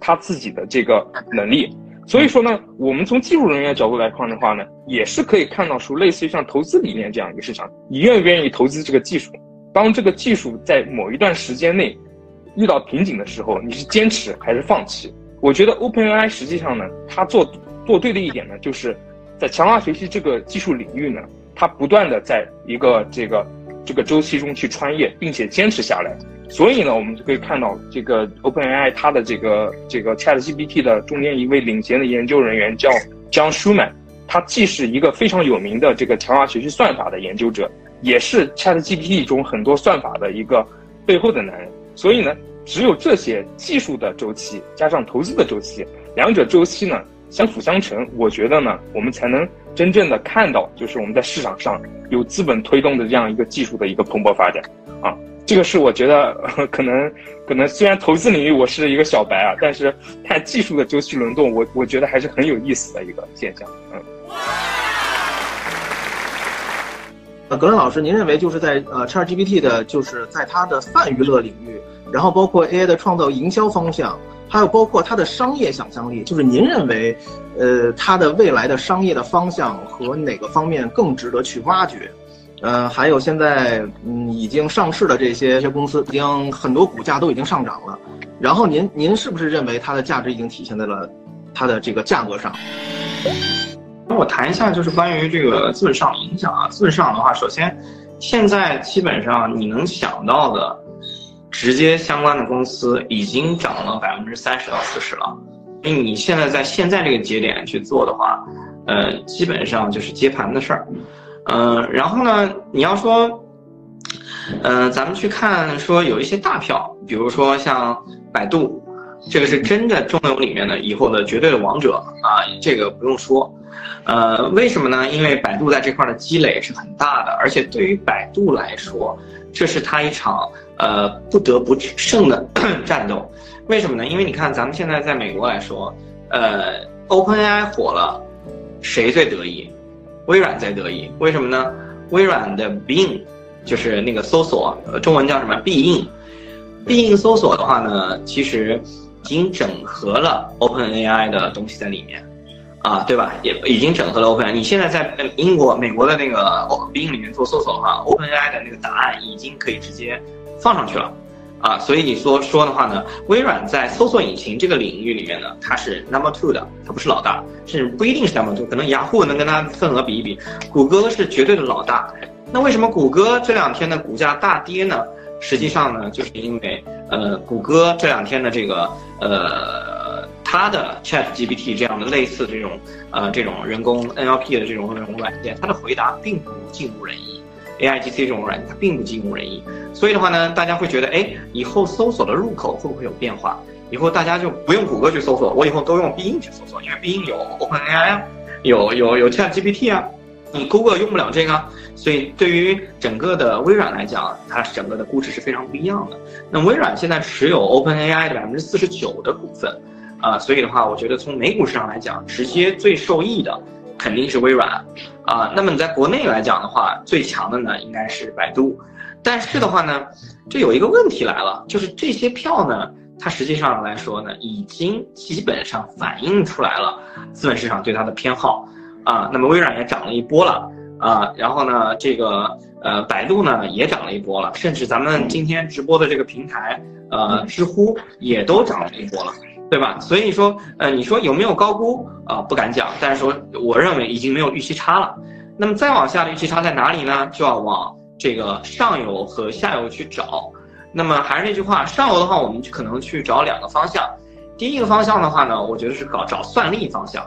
Speaker 4: 它自己的这个能力。所以说呢，我们从技术人员角度来看的话呢，也是可以看到说，类似于像投资理念这样一个市场，你愿不愿意投资这个技术？当这个技术在某一段时间内。遇到瓶颈的时候，你是坚持还是放弃？我觉得 OpenAI 实际上呢，它做做对的一点呢，就是在强化学习这个技术领域呢，它不断的在一个这个这个周期中去穿越，并且坚持下来。所以呢，我们就可以看到这个 OpenAI 它的这个这个 ChatGPT 的中间一位领衔的研究人员叫 John Schuman，他既是一个非常有名的这个强化学习算法的研究者，也是 ChatGPT 中很多算法的一个背后的男人。所以呢，只有这些技术的周期加上投资的周期，两者周期呢相辅相成，我觉得呢，我们才能真正的看到，就是我们在市场上有资本推动的这样一个技术的一个蓬勃发展啊。这个是我觉得 可能可能虽然投资领域我是一个小白啊，但是看技术的周期轮动，我我觉得还是很有意思的一个现象。嗯。
Speaker 1: 呃，格伦老师，您认为就是在呃 ChatGPT 的，就是在它的泛娱乐领域，然后包括 AI 的创造营销方向，还有包括它的商业想象力，就是您认为，呃，它的未来的商业的方向和哪个方面更值得去挖掘？呃，还有现在嗯已经上市的这些些公司，已经很多股价都已经上涨了。然后您您是不是认为它的价值已经体现在了它的这个价格上？
Speaker 2: 那我谈一下就是关于这个资本市场影响啊。资本市场的话，首先现在基本上你能想到的直接相关的公司已经涨了百分之三十到四十了。所以你现在在现在这个节点去做的话，呃，基本上就是接盘的事儿。嗯，然后呢，你要说，嗯，咱们去看说有一些大票，比如说像百度，这个是真的中游里面的以后的绝对的王者啊，这个不用说。呃，为什么呢？因为百度在这块的积累是很大的，而且对于百度来说，这是他一场呃不得不胜的 战斗。为什么呢？因为你看咱们现在在美国来说，呃，OpenAI 火了，谁最得意？微软在得意，为什么呢？微软的 Bing 就是那个搜索，中文叫什么？必应。必应搜索的话呢，其实已经整合了 OpenAI 的东西在里面，啊，对吧？也已经整合了 OpenAI。你现在在英国、美国的那个 Bing 里面做搜索的话，OpenAI 的那个答案已经可以直接放上去了。啊，所以你说说的话呢，微软在搜索引擎这个领域里面呢，它是 number two 的，它不是老大，甚至不一定是 number two，可能雅虎能跟它份额比一比，谷歌是绝对的老大。那为什么谷歌这两天的股价大跌呢？实际上呢，就是因为呃，谷歌这两天的这个呃，它的 Chat GPT 这样的类似这种呃这种人工 NLP 的这种这种软件，它的回答并不尽如人意。A I G C 这种软件它并不尽如人意，所以的话呢，大家会觉得，哎，以后搜索的入口会不会有变化？以后大家就不用谷歌去搜索，我以后都用必应去搜索，因为必应有 Open A I 啊，有有有 Chat G P T 啊，你 Google 用不了这个，所以对于整个的微软来讲，它整个的估值是非常不一样的。那微软现在持有 Open A I 的百分之四十九的股份，啊，所以的话，我觉得从美股市场来讲，直接最受益的。肯定是微软，啊，那么你在国内来讲的话，最强的呢应该是百度，但是的话呢，这有一个问题来了，就是这些票呢，它实际上来说呢，已经基本上反映出来了资本市场对它的偏好，啊，那么微软也涨了一波了，啊，然后呢，这个呃百度呢也涨了一波了，甚至咱们今天直播的这个平台，呃，知乎也都涨了一波了。对吧？所以说，呃，你说有没有高估啊？不敢讲，但是说，我认为已经没有预期差了。那么再往下的预期差在哪里呢？就要往这个上游和下游去找。那么还是那句话，上游的话，我们可能去找两个方向。第一个方向的话呢，我觉得是搞找算力方向，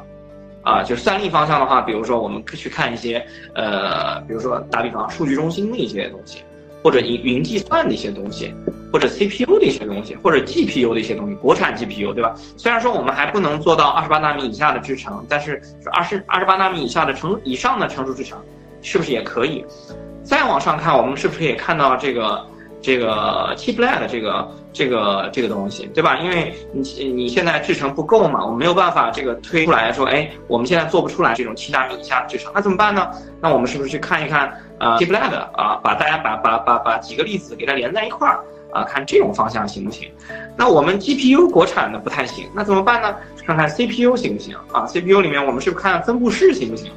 Speaker 2: 啊，就是算力方向的话，比如说我们去看一些，呃，比如说打比方，数据中心的一些东西。或者云云计算的一些东西，或者 CPU 的一些东西，或者 GPU 的一些东西，国产 GPU 对吧？虽然说我们还不能做到二十八纳米以下的制程，但是二十二十八纳米以下的成以上的成熟制程，是不是也可以？再往上看，我们是不是也看到这个这个 Chiplet 的这个这个这个东西，对吧？因为你你现在制程不够嘛，我没有办法这个推出来说，哎，我们现在做不出来这种七纳米以下的制程，那怎么办呢？那我们是不是去看一看？啊 d e e p l a 啊，把大家把把把把几个例子给它连在一块儿啊，看这种方向行不行？那我们 GPU 国产的不太行，那怎么办呢？看看 CPU 行不行啊？CPU 里面我们是不是看分布式行不行？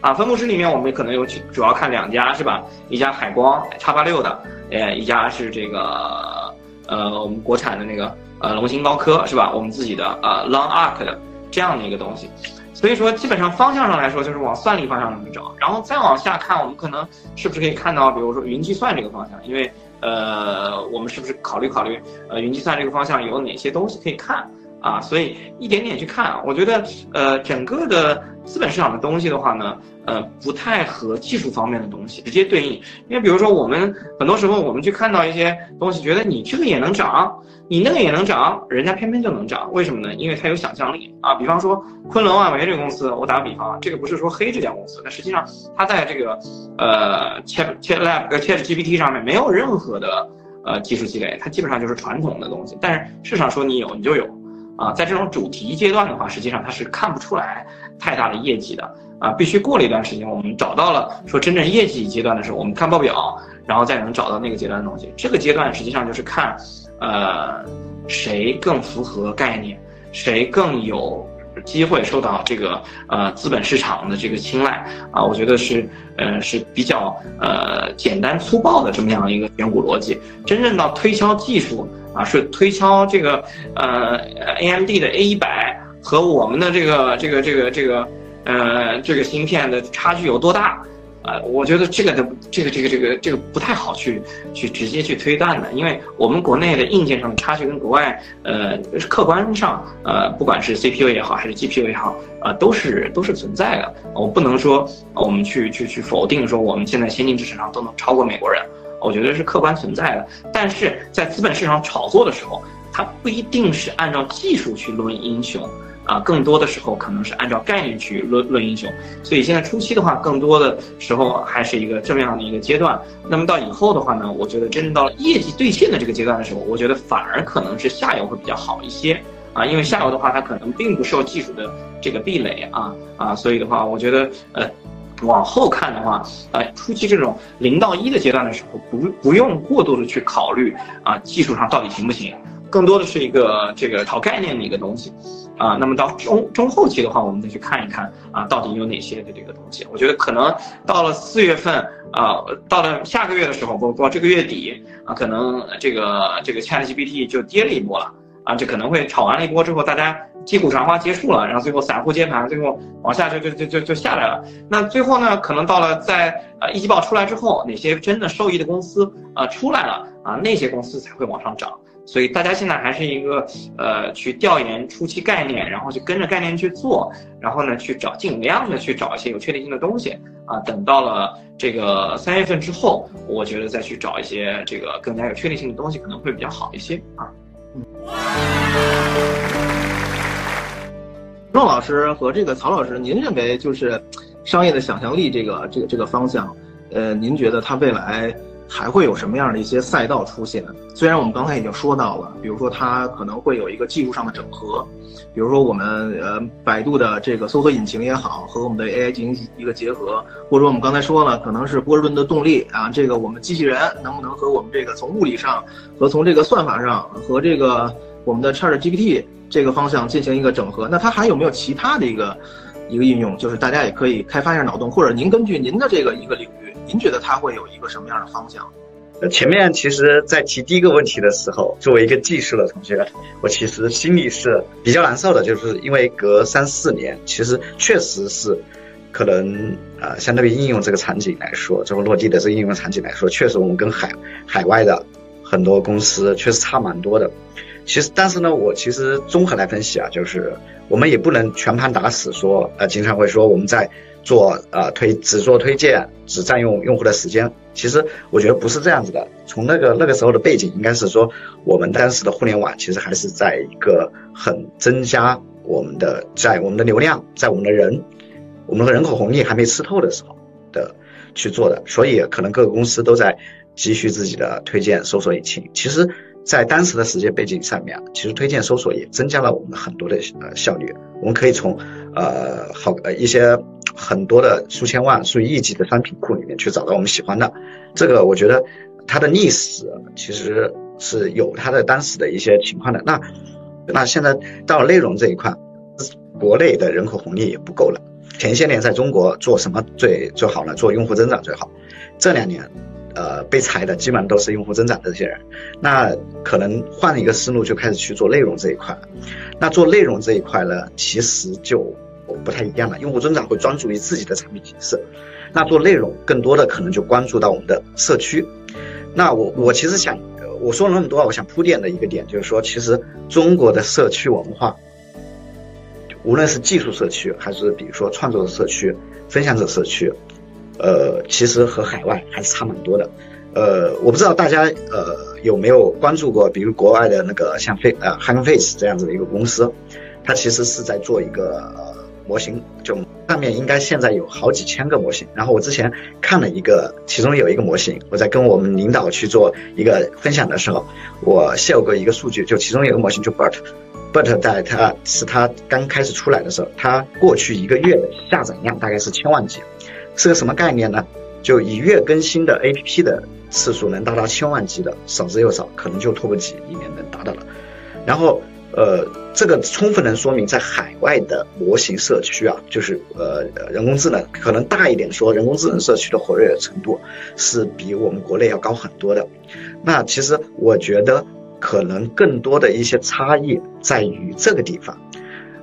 Speaker 2: 啊，分布式里面我们可能有主要看两家是吧？一家海光叉八六的，呃，一家是这个呃我们国产的那个呃龙芯高科是吧？我们自己的呃 Long Arc 的这样的一个东西。所以说，基本上方向上来说，就是往算力方向上面找，然后再往下看，我们可能是不是可以看到，比如说云计算这个方向，因为呃，我们是不是考虑考虑，呃，云计算这个方向有哪些东西可以看啊？所以一点点去看啊，我觉得呃，整个的资本市场的东西的话呢，呃，不太和技术方面的东西直接对应，因为比如说我们很多时候我们去看到一些东西，觉得你这个也能涨。你那个也能涨，人家偏偏就能涨，为什么呢？因为它有想象力啊。比方说昆仑万维这个公司，我打个比方啊，这个不是说黑这家公司，但实际上它在这个呃 Chat Chat Lab 呃 Chat GPT 上面没有任何的呃技术积累，它基本上就是传统的东西。但是市场说你有你就有啊，在这种主题阶段的话，实际上它是看不出来太大的业绩的啊。必须过了一段时间，我们找到了说真正业绩阶段的时候，我们看报表，然后再能找到那个阶段的东西。这个阶段实际上就是看。呃，谁更符合概念，谁更有机会受到这个呃资本市场的这个青睐啊？我觉得是呃是比较呃简单粗暴的这么样一个选股逻辑。真正到推敲技术啊，是推敲这个呃 AMD 的 A 一百和我们的这个这个这个这个呃这个芯片的差距有多大？呃，我觉得这个的这个这个这个这个不太好去去直接去推断的，因为我们国内的硬件上的差距跟国外，呃，客观上，呃，不管是 CPU 也好还是 GPU 也好，呃，都是都是存在的。我不能说我们去去去否定说我们现在先进制程上都能超过美国人，我觉得是客观存在的。但是在资本市场炒作的时候，它不一定是按照技术去论英雄。啊，更多的时候可能是按照概念去论论英雄，所以现在初期的话，更多的时候还是一个这么样的一个阶段。那么到以后的话呢，我觉得真正到了业绩兑现的这个阶段的时候，我觉得反而可能是下游会比较好一些啊，因为下游的话它可能并不受技术的这个壁垒啊啊，所以的话，我觉得呃，往后看的话，呃，初期这种零到一的阶段的时候，不不用过度的去考虑啊技术上到底行不行，更多的是一个这个炒概念的一个东西。啊，那么到中中后期的话，我们再去看一看啊，到底有哪些的这个东西？我觉得可能到了四月份啊，到了下个月的时候，不不，这个月底啊，可能这个这个 ChatGPT 就跌了一波了啊，就可能会炒完了一波之后，大家击鼓传花结束了，然后最后散户接盘，最后往下就就就就就下来了。那最后呢，可能到了在呃一季报出来之后，哪些真的受益的公司啊出来了啊，那些公司才会往上涨。所以大家现在还是一个呃，去调研初期概念，然后去跟着概念去做，然后呢去找尽量的去找一些有确定性的东西啊。等到了这个三月份之后，我觉得再去找一些这个更加有确定性的东西，可能会比较好一些啊。嗯。
Speaker 1: 钟老师和这个曹老师，您认为就是商业的想象力这个这个这个方向，呃，您觉得它未来？还会有什么样的一些赛道出现？虽然我们刚才已经说到了，比如说它可能会有一个技术上的整合，比如说我们呃百度的这个搜索引擎也好，和我们的 AI 进行一个结合，或者我们刚才说了，可能是波士顿的动力啊，这个我们机器人能不能和我们这个从物理上和从这个算法上和这个我们的 ChatGPT 这个方向进行一个整合？那它还有没有其他的一个一个应用？就是大家也可以开发一下脑洞，或者您根据您的这个一个领域。您觉得它会有一个什么样的方向？
Speaker 3: 呃，前面其实，在提第一个问题的时候，作为一个技术的同学，我其实心里是比较难受的，就是因为隔三四年，其实确实是可能呃，相对于应用这个场景来说，这个落地的这应用场景来说，确实我们跟海海外的很多公司确实差蛮多的。其实，但是呢，我其实综合来分析啊，就是我们也不能全盘打死，说呃，经常会说我们在。做呃推只做推荐，只占用用户的时间。其实我觉得不是这样子的。从那个那个时候的背景，应该是说我们当时的互联网其实还是在一个很增加我们的在我们的流量，在我们的人，我们的人口红利还没吃透的时候的去做的。所以可能各个公司都在急需自己的推荐搜索引擎。其实，在当时的时间背景上面，其实推荐搜索也增加了我们很多的呃效率。我们可以从呃好呃一些。很多的数千万、数亿级的商品库里面去找到我们喜欢的，这个我觉得它的历史其实是有它的当时的一些情况的。那那现在到内容这一块，国内的人口红利也不够了。前些年在中国做什么最最好呢？做用户增长最好。这两年，呃，被裁的基本上都是用户增长的这些人。那可能换了一个思路，就开始去做内容这一块。那做内容这一块呢，其实就不太一样了，用户增长会专注于自己的产品形式，那做内容更多的可能就关注到我们的社区。那我我其实想，我说了那么多，我想铺垫的一个点就是说，其实中国的社区文化，无论是技术社区，还是比如说创作者社区、分享者社区，呃，其实和海外还是差蛮多的。呃，我不知道大家呃有没有关注过，比如国外的那个像飞呃 h a n g Face 这样子的一个公司，它其实是在做一个模型，就上面应该现在有好几千个模型。然后我之前看了一个，其中有一个模型，我在跟我们领导去做一个分享的时候，我 share 过一个数据，就其中有一个模型就 Bert，Bert 在它是它刚开始出来的时候，它过去一个月的下载量大概是千万级，是个什么概念呢？就一月更新的 APP 的次数能达到千万级的少之又少，可能就 Top 几里面能达到了。然后，呃，这个充分能说明在海外的模型社区啊，就是呃人工智能可能大一点说，人工智能社区的活跃程度是比我们国内要高很多的。那其实我觉得可能更多的一些差异在于这个地方，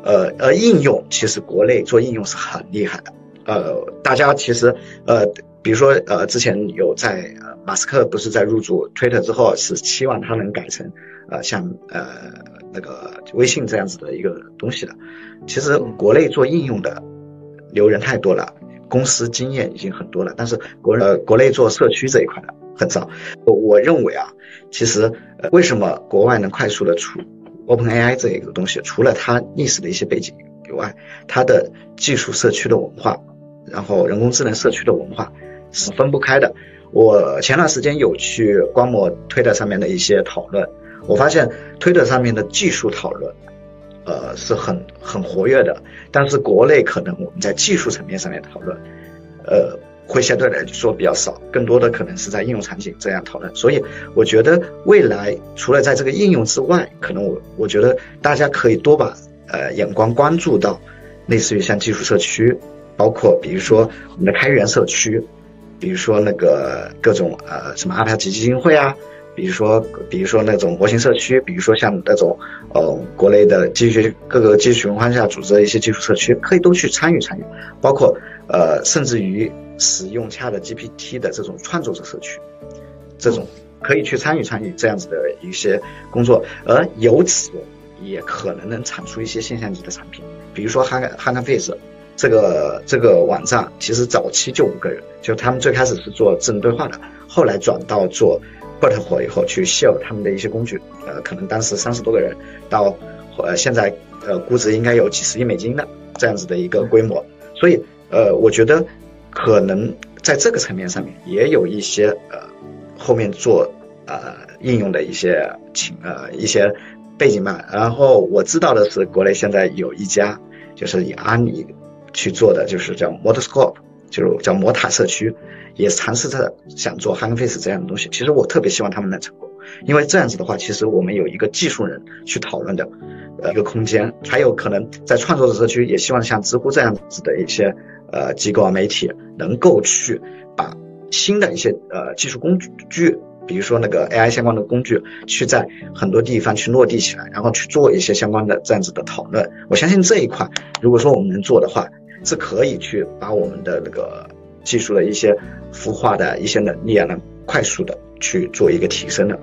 Speaker 3: 呃，而应用其实国内做应用是很厉害的。呃，大家其实呃。比如说，呃，之前有在呃，马斯克不是在入驻 Twitter 之后，是期望他能改成，呃，像呃那个微信这样子的一个东西的。其实国内做应用的留人太多了，公司经验已经很多了，但是国呃国内做社区这一块的很少。我我认为啊，其实呃为什么国外能快速的出 OpenAI 这一个东西，除了它历史的一些背景以外，它的技术社区的文化，然后人工智能社区的文化。是分不开的。我前段时间有去观摩推特上面的一些讨论，我发现推特上面的技术讨论，呃，是很很活跃的。但是国内可能我们在技术层面上面讨论，呃，会相对来说比较少，更多的可能是在应用场景这样讨论。所以我觉得未来除了在这个应用之外，可能我我觉得大家可以多把呃眼光关注到，类似于像技术社区，包括比如说我们的开源社区。比如说那个各种呃什么阿帕奇基金会啊，比如说比如说那种模型社区，比如说像那种呃国内的基础各个基础循环下组织的一些技术社区，可以都去参与参与，包括呃甚至于使用 Chat GPT 的这种创作者社区，这种可以去参与参与这样子的一些工作，而由此也可能能产出一些现象级的产品，比如说 Han Han Face。这个这个网站其实早期就五个人，就他们最开始是做智能对话的，后来转到做 Bot 火以后去 share 他们的一些工具，呃，可能当时三十多个人，到呃现在呃估值应该有几十亿美金的这样子的一个规模，所以呃我觉得可能在这个层面上面也有一些呃后面做呃应用的一些情呃一些背景吧。然后我知道的是国内现在有一家就是以阿里。去做的就是叫 Motoscope，就是叫摩塔社区，也尝试着想做 Hugging Face 这样的东西。其实我特别希望他们能成功，因为这样子的话，其实我们有一个技术人去讨论的，呃，一个空间。还有可能在创作者社区，也希望像知乎这样子的一些呃机构啊媒体，能够去把新的一些呃技术工具。比如说那个 AI 相关的工具，去在很多地方去落地起来，然后去做一些相关的这样子的讨论。我相信这一块，如果说我们能做的话，是可以去把我们的那个技术的一些孵化的一些能力啊，能快速的去做一个提升的。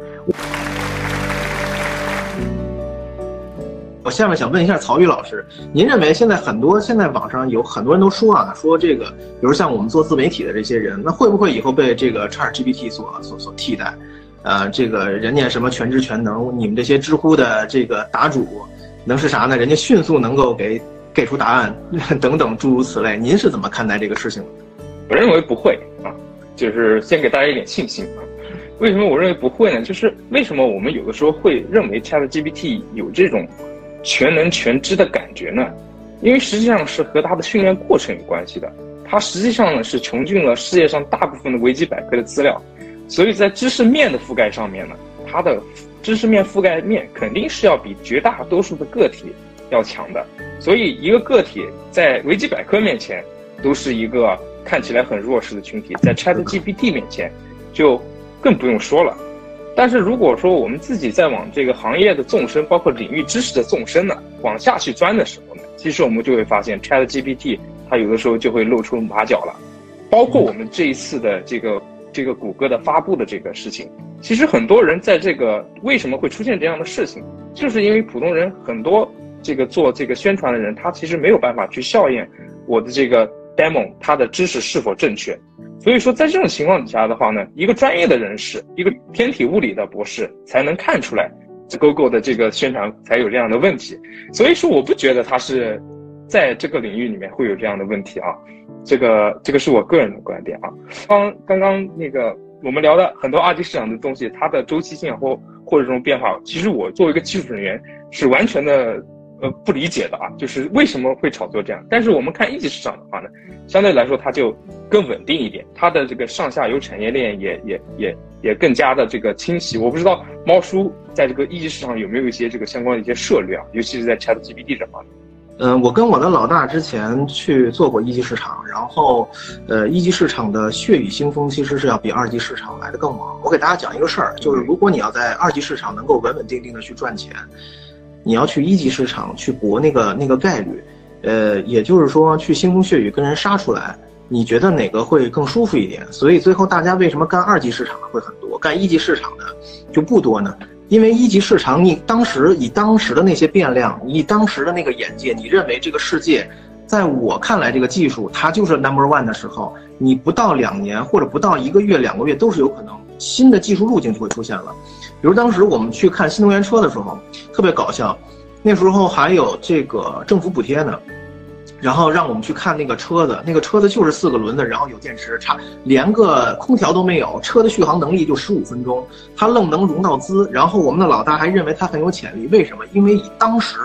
Speaker 1: 我下面想问一下曹宇老师，您认为现在很多现在网上有很多人都说啊，说这个，比如像我们做自媒体的这些人，那会不会以后被这个 ChatGPT 所所所替代？呃，这个人家什么全知全能，你们这些知乎的这个答主能是啥呢？人家迅速能够给给出答案 等等诸如此类，您是怎么看待这个事情的？
Speaker 4: 我认为不会啊，就是先给大家一点信心啊。为什么我认为不会呢？就是为什么我们有的时候会认为 ChatGPT 有这种。全能全知的感觉呢？因为实际上是和它的训练过程有关系的。它实际上呢是穷尽了世界上大部分的维基百科的资料，所以在知识面的覆盖上面呢，它的知识面覆盖面肯定是要比绝大多数的个体要强的。所以一个个体在维基百科面前都是一个看起来很弱势的群体，在 ChatGPT 面前就更不用说了。但是如果说我们自己在往这个行业的纵深，包括领域知识的纵深呢，往下去钻的时候呢，其实我们就会发现 Chat GPT 它有的时候就会露出马脚了，包括我们这一次的这个这个谷歌的发布的这个事情，其实很多人在这个为什么会出现这样的事情，就是因为普通人很多这个做这个宣传的人，他其实没有办法去校验我的这个 demo 他的知识是否正确。所以说，在这种情况底下的话呢，一个专业的人士，一个天体物理的博士才能看出来，GoGo 的这个宣传才有这样的问题。所以说，我不觉得他是在这个领域里面会有这样的问题啊。这个这个是我个人的观点啊。刚刚刚那个我们聊的很多二级市场的东西，它的周期性或或者这种变化，其实我作为一个技术人员是完全的。呃，不理解的啊，就是为什么会炒作这样？但是我们看一级市场的话呢，相对来说它就更稳定一点，它的这个上下游产业链也也也也更加的这个清晰。我不知道猫叔在这个一级市场有没有一些这个相关的一些策略啊，尤其是在 ChatGPT 这方面。
Speaker 1: 嗯，我跟我的老大之前去做过一级市场，然后，呃，一级市场的血雨腥风其实是要比二级市场来的更猛。我给大家讲一个事儿，就是如果你要在二级市场能够稳稳定定的去赚钱。你要去一级市场去搏那个那个概率，呃，也就是说去腥风血雨跟人杀出来，你觉得哪个会更舒服一点？所以最后大家为什么干二级市场会很多，干一级市场的就不多呢？因为一级市场你当时以当时的那些变量，以当时的那个眼界，你认为这个世界，在我看来这个技术它就是 number one 的时候，你不到两年或者不到一个月两个月都是有可能新的技术路径就会出现了。比如当时我们去看新能源车的时候，特别搞笑，那时候还有这个政府补贴呢，然后让我们去看那个车子，那个车子就是四个轮子，然后有电池，差连个空调都没有，车的续航能力就十五分钟，它愣能融到资，然后我们的老大还认为它很有潜力，为什么？因为以当时。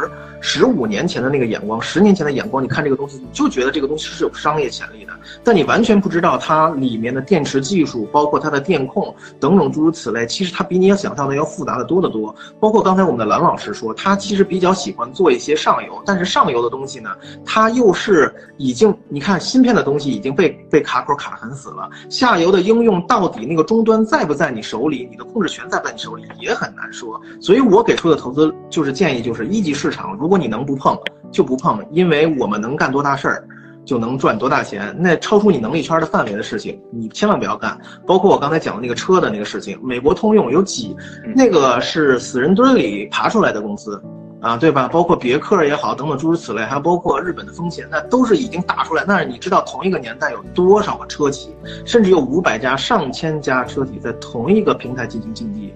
Speaker 1: 十五年前的那个眼光，十年前的眼光，你看这个东西，你就觉得这个东西是有商业潜力的，但你完全不知道它里面的电池技术，包括它的电控等等诸如此类，其实它比你要想象的要复杂的多得多。包括刚才我们的蓝老师说，他其实比较喜欢做一些上游，但是上游的东西呢，它又是已经，你看芯片的东西已经被被卡口卡很死了，下游的应用到底那个终端在不在你手里，你的控制权在不在你手里也很难说。所以我给出的投资就是建议，就是一级市场如果。你能不碰就不碰，因为我们能干多大事儿，就能赚多大钱。那超出你能力圈的范围的事情，你千万不要干。包括我刚才讲的那个车的那个事情，美国通用有几，那个是死人堆里爬出来的公司，啊，对吧？包括别克也好，等等诸如此类，还包括日本的丰田，那都是已经打出来。那你知道同一个年代有多少个车企，甚至有五百家、上千家车企在同一个平台进行竞技。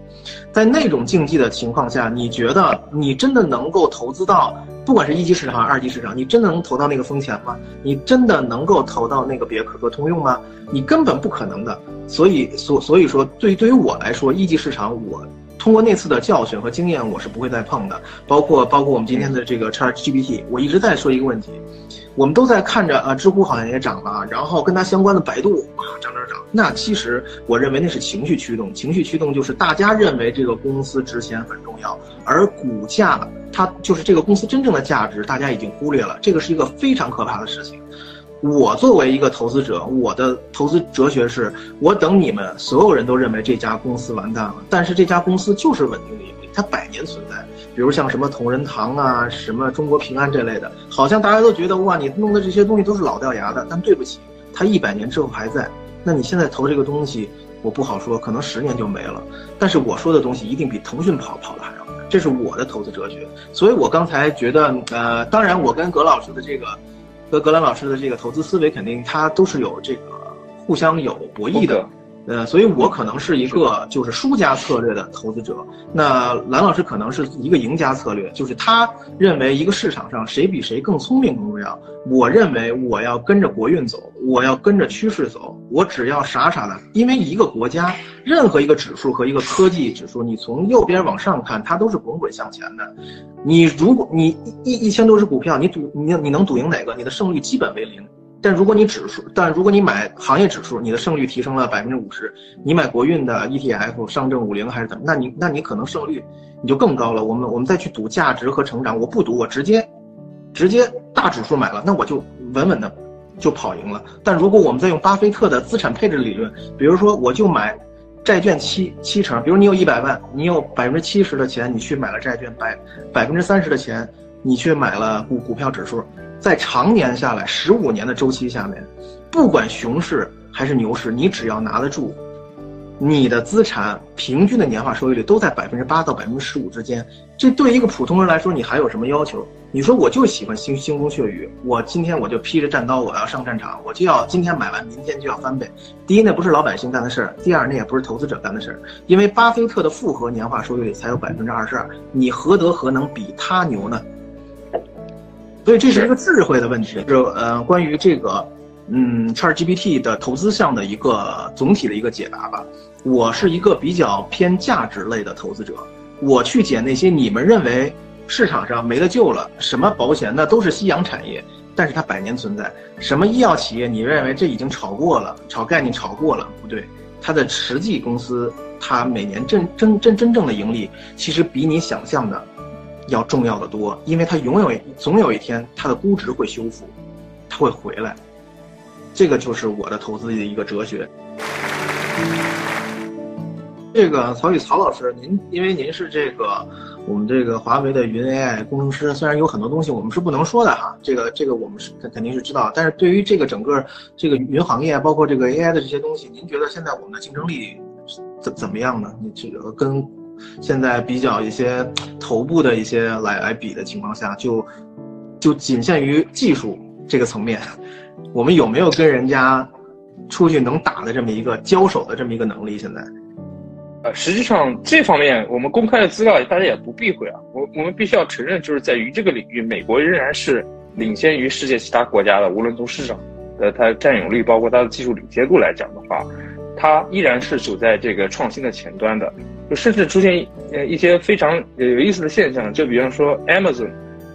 Speaker 1: 在那种竞技的情况下，你觉得你真的能够投资到，不管是一级市场还是、二级市场，你真的能投到那个风险吗？你真的能够投到那个别克和通用吗？你根本不可能的。所以，所所以说，对于对于我来说，一级市场，我通过那次的教训和经验，我是不会再碰的。包括包括我们今天的这个 ChatGPT，我一直在说一个问题。我们都在看着啊，知乎好像也涨了，然后跟它相关的百度啊涨涨涨。那其实我认为那是情绪驱动，情绪驱动就是大家认为这个公司值钱很重要，而股价它就是这个公司真正的价值，大家已经忽略了。这个是一个非常可怕的事情。我作为一个投资者，我的投资哲学是我等你们所有人都认为这家公司完蛋了，但是这家公司就是稳定的盈利，它百年存在。比如像什么同仁堂啊，什么中国平安这类的，好像大家都觉得哇，你弄的这些东西都是老掉牙的。但对不起，它一百年之后还在。那你现在投这个东西，我不好说，可能十年就没了。但是我说的东西一定比腾讯跑跑的还要快，这是我的投资哲学。所以我刚才觉得，呃，当然我跟葛老师的这个，和格兰老师的这个投资思维，肯定他都是有这个互相有博弈的。呃，所以我可能是一个就是输家策略的投资者，那蓝老师可能是一个赢家策略，就是他认为一个市场上谁比谁更聪明更重要。我认为我要跟着国运走，我要跟着趋势走，我只要傻傻的，因为一个国家任何一个指数和一个科技指数，你从右边往上看，它都是滚滚向前的。你如果你一一千多只股票，你赌你你能赌赢哪个？你的胜率基本为零。但如果你指数，但如果你买行业指数，你的胜率提升了百分之五十。你买国运的 ETF，上证五零还是怎么？那你那你可能胜率你就更高了。我们我们再去赌价值和成长，我不赌，我直接直接大指数买了，那我就稳稳的就跑赢了。但如果我们再用巴菲特的资产配置理论，比如说我就买债券七七成，比如你有一百万，你有百分之七十的钱你去买了债券，百百分之三十的钱。你去买了股股票指数，在常年下来，十五年的周期下面，不管熊市还是牛市，你只要拿得住。你的资产平均的年化收益率都在百分之八到百分之十五之间，这对一个普通人来说，你还有什么要求？你说我就喜欢腥腥风血雨，我今天我就披着战刀，我要上战场，我就要今天买完，明天就要翻倍。第一，那不是老百姓干的事儿；第二，那也不是投资者干的事儿。因为巴菲特的复合年化收益率才有百分之二十二，你何德何能比他牛呢？所以这是一个智慧的问题。就呃，关于这个。嗯，ChatGPT 的投资项的一个总体的一个解答吧。我是一个比较偏价值类的投资者，我去捡那些你们认为市场上没得救了，什么保险那都是夕阳产业，但是它百年存在。什么医药企业，你认为这已经炒过了，炒概念炒过了？不对，它的实际公司，它每年真真真真正的盈利，其实比你想象的要重要的多，因为它永远总有一天它的估值会修复，它会回来。这个就是我的投资的一个哲学。这个曹宇曹老师，您因为您是这个我们这个华为的云 AI 工程师，虽然有很多东西我们是不能说的哈，这个这个我们是肯肯定是知道，但是对于这个整个这个云行业，包括这个 AI 的这些东西，您觉得现在我们的竞争力怎怎么样呢？你这个跟现在比较一些头部的一些来来比的情况下，就就仅限于技术这个层面。我们有没有跟人家出去能打的这么一个交手的这么一个能力？现在，
Speaker 4: 呃，实际上这方面我们公开的资料大家也不避讳啊。我我们必须要承认，就是在于这个领域，美国仍然是领先于世界其他国家的。无论从市场的它占有率，包括它的技术领先度来讲的话，它依然是走在这个创新的前端的。就甚至出现呃一些非常有意思的现象，就比方说 Amazon。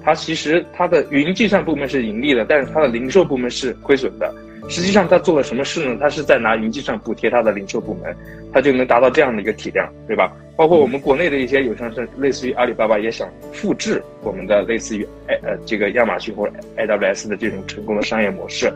Speaker 4: 它其实它的云计算部门是盈利的，但是它的零售部门是亏损的。实际上它做了什么事呢？它是在拿云计算补贴它的零售部门，它就能达到这样的一个体量，对吧？包括我们国内的一些有商是类似于阿里巴巴也想复制我们的类似于呃这个亚马逊或者 AWS 的这种成功的商业模式。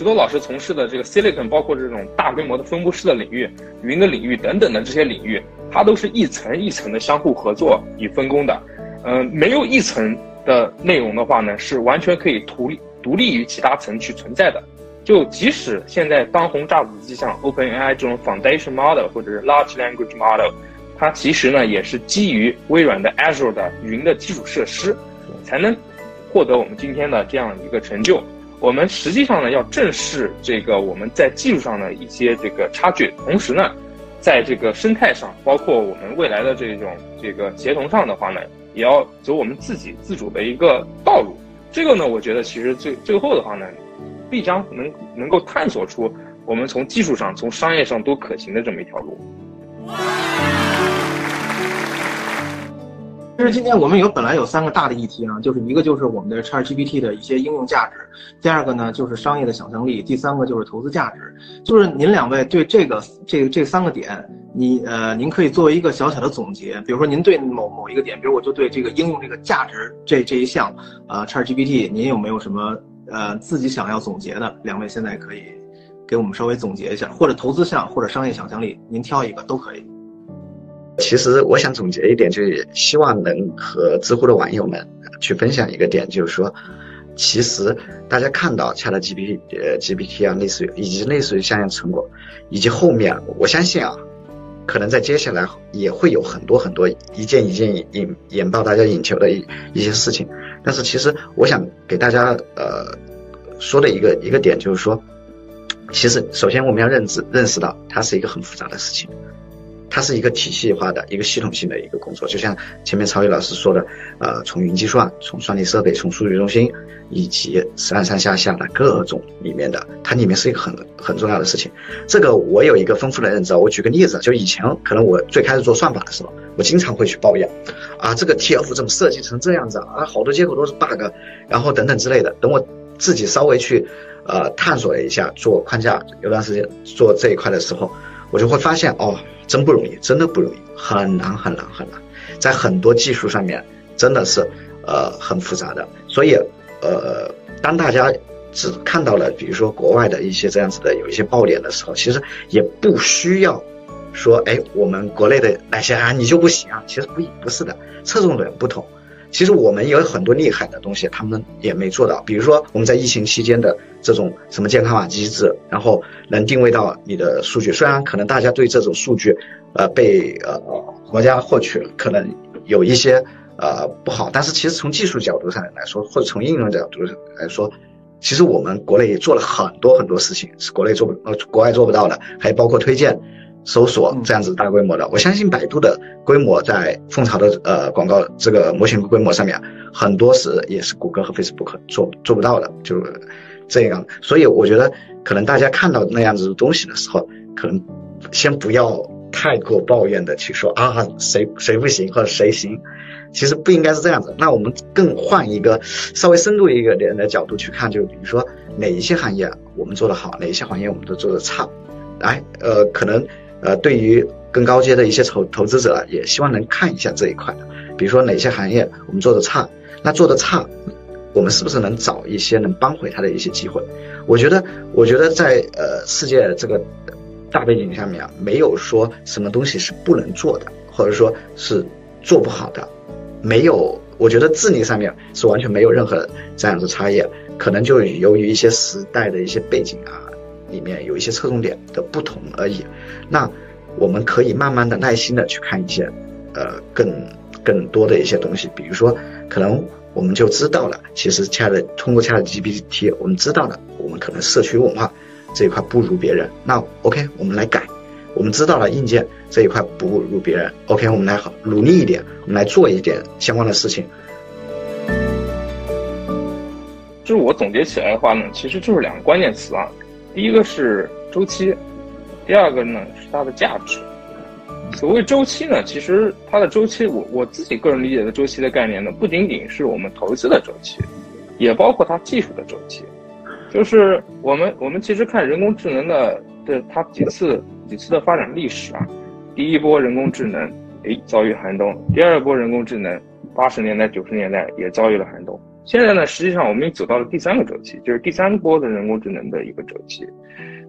Speaker 4: 石头老师从事的这个 Silicon，包括这种大规模的分布式的领域、云的领域等等的这些领域，它都是一层一层的相互合作与分工的。嗯，没有一层。的内容的话呢，是完全可以独立独立于其他层去存在的。就即使现在当红炸子鸡像 OpenAI 这种 Foundation Model 或者是 Large Language Model，它其实呢也是基于微软的 Azure 的云的基础设施，才能获得我们今天的这样一个成就。我们实际上呢要正视这个我们在技术上的一些这个差距，同时呢，在这个生态上，包括我们未来的这种这个协同上的话呢。也要走我们自己自主的一个道路，这个呢，我觉得其实最最后的话呢，必将能能够探索出我们从技术上、从商业上都可行的这么一条路。
Speaker 1: 其实今天我们有本来有三个大的议题啊，就是一个就是我们的 ChatGPT 的一些应用价值，第二个呢就是商业的想象力，第三个就是投资价值。就是您两位对这个这这三个点，你呃您可以作为一个小小的总结，比如说您对某某一个点，比如我就对这个应用这个价值这这一项，呃 ChatGPT，您有没有什么呃自己想要总结的？两位现在可以给我们稍微总结一下，或者投资项或者商业想象力，您挑一个都可以。
Speaker 3: 其实我想总结一点，就是希望能和知乎的网友们去分享一个点，就是说，其实大家看到 ChatGPT 呃 GPT 啊，类似于以及类似于相应成果，以及后面我相信啊，可能在接下来也会有很多很多一件一件引引爆大家眼球的一一些事情。但是其实我想给大家呃说的一个一个点就是说，其实首先我们要认知认识到它是一个很复杂的事情。它是一个体系化的一个系统性的一个工作，就像前面曹宇老师说的，呃，从云计算、从算力设备、从数据中心，以及上上下下的各种里面的，它里面是一个很很重要的事情。这个我有一个丰富的认知。我举个例子，就以前可能我最开始做算法的时候，我经常会去抱怨，啊，这个 TF 怎么设计成这样子啊，好多接口都是 bug，然后等等之类的。等我自己稍微去呃探索了一下做框架，有段时间做这一块的时候，我就会发现哦。真不容易，真的不容易，很难很难很难，在很多技术上面真的是呃很复杂的。所以呃，当大家只看到了比如说国外的一些这样子的有一些爆点的时候，其实也不需要说哎我们国内的那些啊你就不行啊，其实不不是的，侧重点不同。其实我们有很多厉害的东西，他们也没做到。比如说我们在疫情期间的这种什么健康码机制，然后能定位到你的数据。虽然可能大家对这种数据，呃，被呃国家获取可能有一些呃不好，但是其实从技术角度上来说，或者从应用角度上来说，其实我们国内也做了很多很多事情，是国内做不呃国外做不到的，还包括推荐。搜索这样子大规模的，我相信百度的规模在蜂巢的呃广告这个模型规模上面，很多时也是谷歌和 Facebook 做做不到的，就这样。所以我觉得可能大家看到那样子的东西的时候，可能先不要太过抱怨的去说啊谁谁不行或者谁行，其实不应该是这样子。那我们更换一个稍微深度一个点的角度去看，就比如说哪一些行业我们做得好，哪一些行业我们都做得差，来呃可能。呃，对于更高阶的一些投投资者，也希望能看一下这一块，比如说哪些行业我们做的差，那做的差，我们是不是能找一些能扳回它的一些机会？我觉得，我觉得在呃世界这个大背景下面啊，没有说什么东西是不能做的，或者说是做不好的，没有，我觉得智力上面是完全没有任何这样的差异，可能就由于一些时代的一些背景啊。里面有一些侧重点的不同而已，那我们可以慢慢的、耐心的去看一些，呃，更更多的一些东西，比如说，可能我们就知道了，其实恰的通过恰的 GPT，我们知道了，我们可能社区文化这一块不如别人，那 OK，我们来改，我们知道了硬件这一块不如别人，OK，我们来好努力一点，我们来做一点相关的事情。
Speaker 4: 就是我总结起来的话呢，其实就是两个关键词啊。第一个是周期，第二个呢是它的价值。所谓周期呢，其实它的周期，我我自己个人理解的周期的概念呢，不仅仅是我们投资的周期，也包括它技术的周期。就是我们我们其实看人工智能的的它几次几次的发展历史啊，第一波人工智能诶遭遇寒冬，第二波人工智能八十年代九十年代也遭遇了寒冬。现在呢，实际上我们也走到了第三个周期，就是第三波的人工智能的一个周期。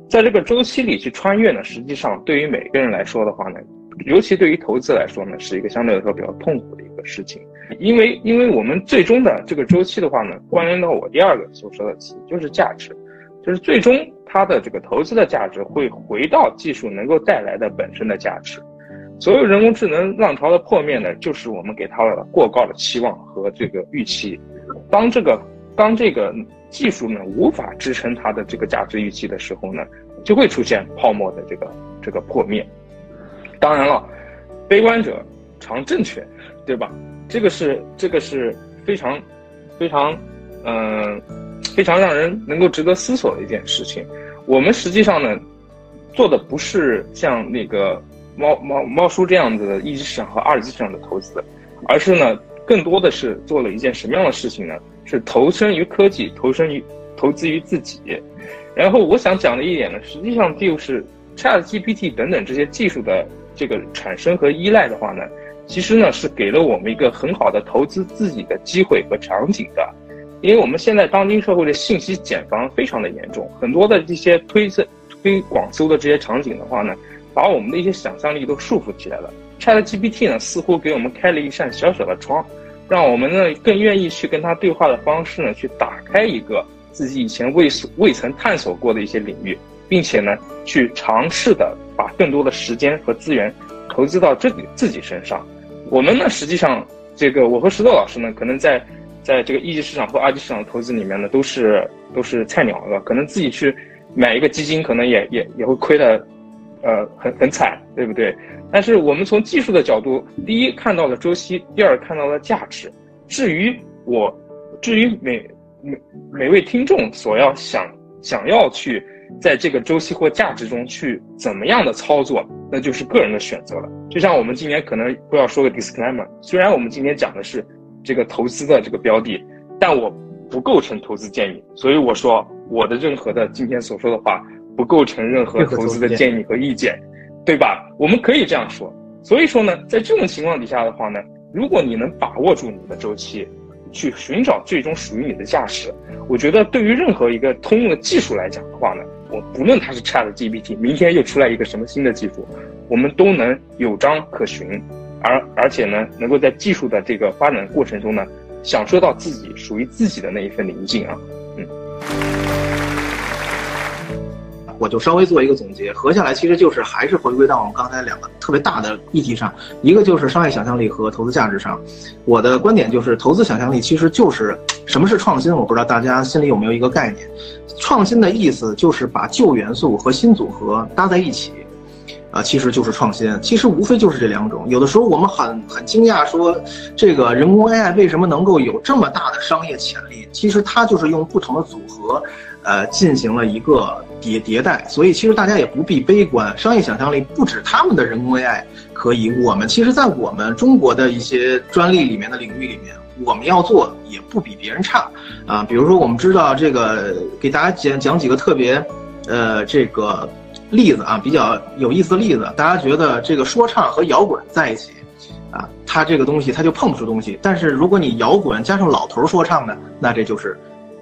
Speaker 4: 在这个周期里去穿越呢，实际上对于每个人来说的话呢，尤其对于投资来说呢，是一个相对来说比较痛苦的一个事情。因为，因为我们最终的这个周期的话呢，关联到我第二个所说的词，就是价值，就是最终它的这个投资的价值会回到技术能够带来的本身的价值。所有人工智能浪潮的破灭呢，就是我们给它了过高的期望和这个预期。当这个当这个技术呢无法支撑它的这个价值预期的时候呢，就会出现泡沫的这个这个破灭。当然了，悲观者常正确，对吧？这个是这个是非常非常嗯非常让人能够值得思索的一件事情。我们实际上呢做的不是像那个猫猫猫叔这样子的一级市场和二级市场的投资，而是呢。更多的是做了一件什么样的事情呢？是投身于科技，投身于投资于自己。然后我想讲的一点呢，实际上就是 Chat GPT 等等这些技术的这个产生和依赖的话呢，其实呢是给了我们一个很好的投资自己的机会和场景的。因为我们现在当今社会的信息茧房非常的严重，很多的这些推测、推广搜的这些场景的话呢，把我们的一些想象力都束缚起来了。Chat GPT 呢，似乎给我们开了一扇小小的窗。让我们呢更愿意去跟他对话的方式呢，去打开一个自己以前未未曾探索过的一些领域，并且呢去尝试的把更多的时间和资源投资到自己自己身上。我们呢实际上这个我和石头老师呢，可能在在这个一级市场和二级市场投资里面呢，都是都是菜鸟了，可能自己去买一个基金，可能也也也会亏的，呃很很惨，对不对？但是我们从技术的角度，第一看到了周期，第二看到了价值。至于我，至于每每每位听众所要想想要去在这个周期或价值中去怎么样的操作，那就是个人的选择了。就像我们今天可能不要说个 disclaimer，虽然我们今天讲的是这个投资的这个标的，但我不构成投资建议，所以我说我的任何的今天所说的话不构成任何投资的建议和意见。对吧？我们可以这样说。所以说呢，在这种情况底下的话呢，如果你能把握住你的周期，去寻找最终属于你的价值，我觉得对于任何一个通用的技术来讲的话呢，我不论它是 Chat GPT，明天又出来一个什么新的技术，我们都能有章可循，而而且呢，能够在技术的这个发展过程中呢，享受到自己属于自己的那一份宁静啊。
Speaker 1: 我就稍微做一个总结，合下来其实就是还是回归到我们刚才两个特别大的议题上，一个就是商业想象力和投资价值上。我的观点就是，投资想象力其实就是什么是创新？我不知道大家心里有没有一个概念？创新的意思就是把旧元素和新组合搭在一起，啊，其实就是创新。其实无非就是这两种。有的时候我们很很惊讶，说这个人工 AI 为什么能够有这么大的商业潜力？其实它就是用不同的组合。呃，进行了一个迭迭代，所以其实大家也不必悲观。商业想象力不止他们的人工 AI 可以，我们其实，在我们中国的一些专利里面的领域里面，我们要做也不比别人差啊。比如说，我们知道这个，给大家讲讲几个特别，呃，这个例子啊，比较有意思的例子。大家觉得这个说唱和摇滚在一起，啊，它这个东西它就碰不出东西。但是如果你摇滚加上老头说唱呢，那这就是，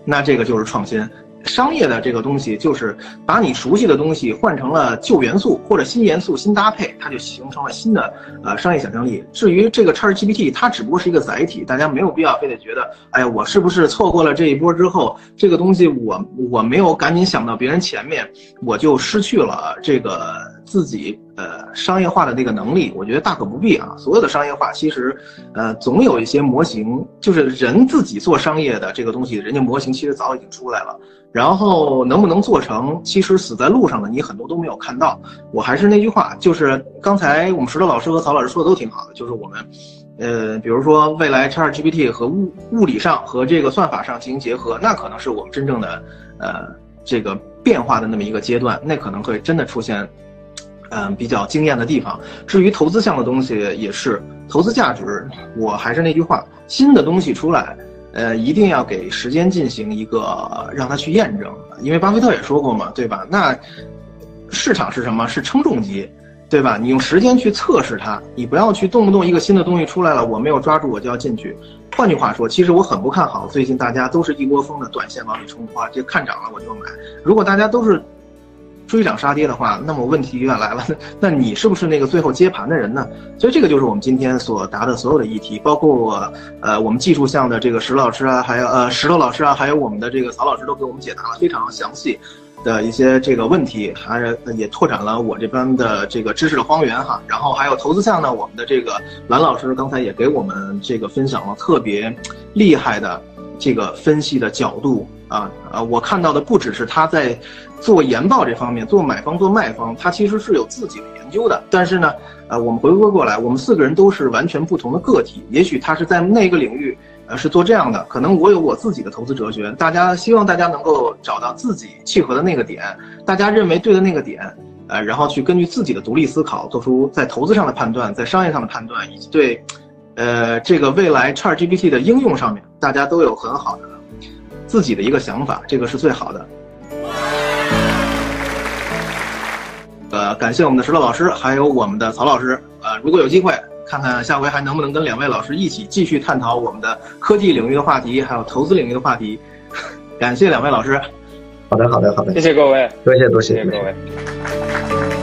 Speaker 1: 那这个就是创新。商业的这个东西，就是把你熟悉的东西换成了旧元素或者新元素新搭配，它就形成了新的呃商业想象力。至于这个 ChatGPT，它只不过是一个载体，大家没有必要非得觉得，哎呀，我是不是错过了这一波之后，这个东西我我没有赶紧想到别人前面，我就失去了这个自己呃商业化的那个能力。我觉得大可不必啊。所有的商业化其实，呃，总有一些模型，就是人自己做商业的这个东西，人家模型其实早已经出来了。然后能不能做成，其实死在路上的你很多都没有看到。我还是那句话，就是刚才我们石头老师和曹老师说的都挺好的，就是我们，呃，比如说未来 ChatGPT 和物物理上和这个算法上进行结合，那可能是我们真正的，呃，这个变化的那么一个阶段，那可能会真的出现，嗯，比较惊艳的地方。至于投资项的东西，也是投资价值，我还是那句话，新的东西出来。呃，一定要给时间进行一个让它去验证，因为巴菲特也说过嘛，对吧？那市场是什么？是称重机，对吧？你用时间去测试它，你不要去动不动一个新的东西出来了，我没有抓住我就要进去。换句话说，其实我很不看好最近大家都是一窝蜂的短线往里冲花，就看涨了我就买。如果大家都是。追涨杀跌的话，那么问题又来了，那你是不是那个最后接盘的人呢？所以这个就是我们今天所答的所有的议题，包括呃我们技术项的这个石老师啊，还有呃石头老师啊，还有我们的这个曹老师都给我们解答了非常详细的一些这个问题，还也拓展了我这边的这个知识的荒原哈。然后还有投资项呢，我们的这个蓝老师刚才也给我们这个分享了特别厉害的这个分析的角度。啊啊！我看到的不只是他在做研报这方面，做买方做卖方，他其实是有自己的研究的。但是呢，呃，我们回归过来，我们四个人都是完全不同的个体。也许他是在那个领域，呃，是做这样的，可能我有我自己的投资哲学。大家希望大家能够找到自己契合的那个点，大家认为对的那个点，呃，然后去根据自己的独立思考，做出在投资上的判断，在商业上的判断，以及对，呃，这个未来 ChatGPT 的应用上面，大家都有很好的。自己的一个想法，这个是最好的。呃，感谢我们的石头老师，还有我们的曹老师。呃，如果有机会，看看下回还能不能跟两位老师一起继续探讨我们的科技领域的话题，还有投资领域的话题。感谢两位老师。
Speaker 3: 好的，好的，好的。
Speaker 4: 谢谢各位，
Speaker 3: 多谢多谢
Speaker 4: 各位。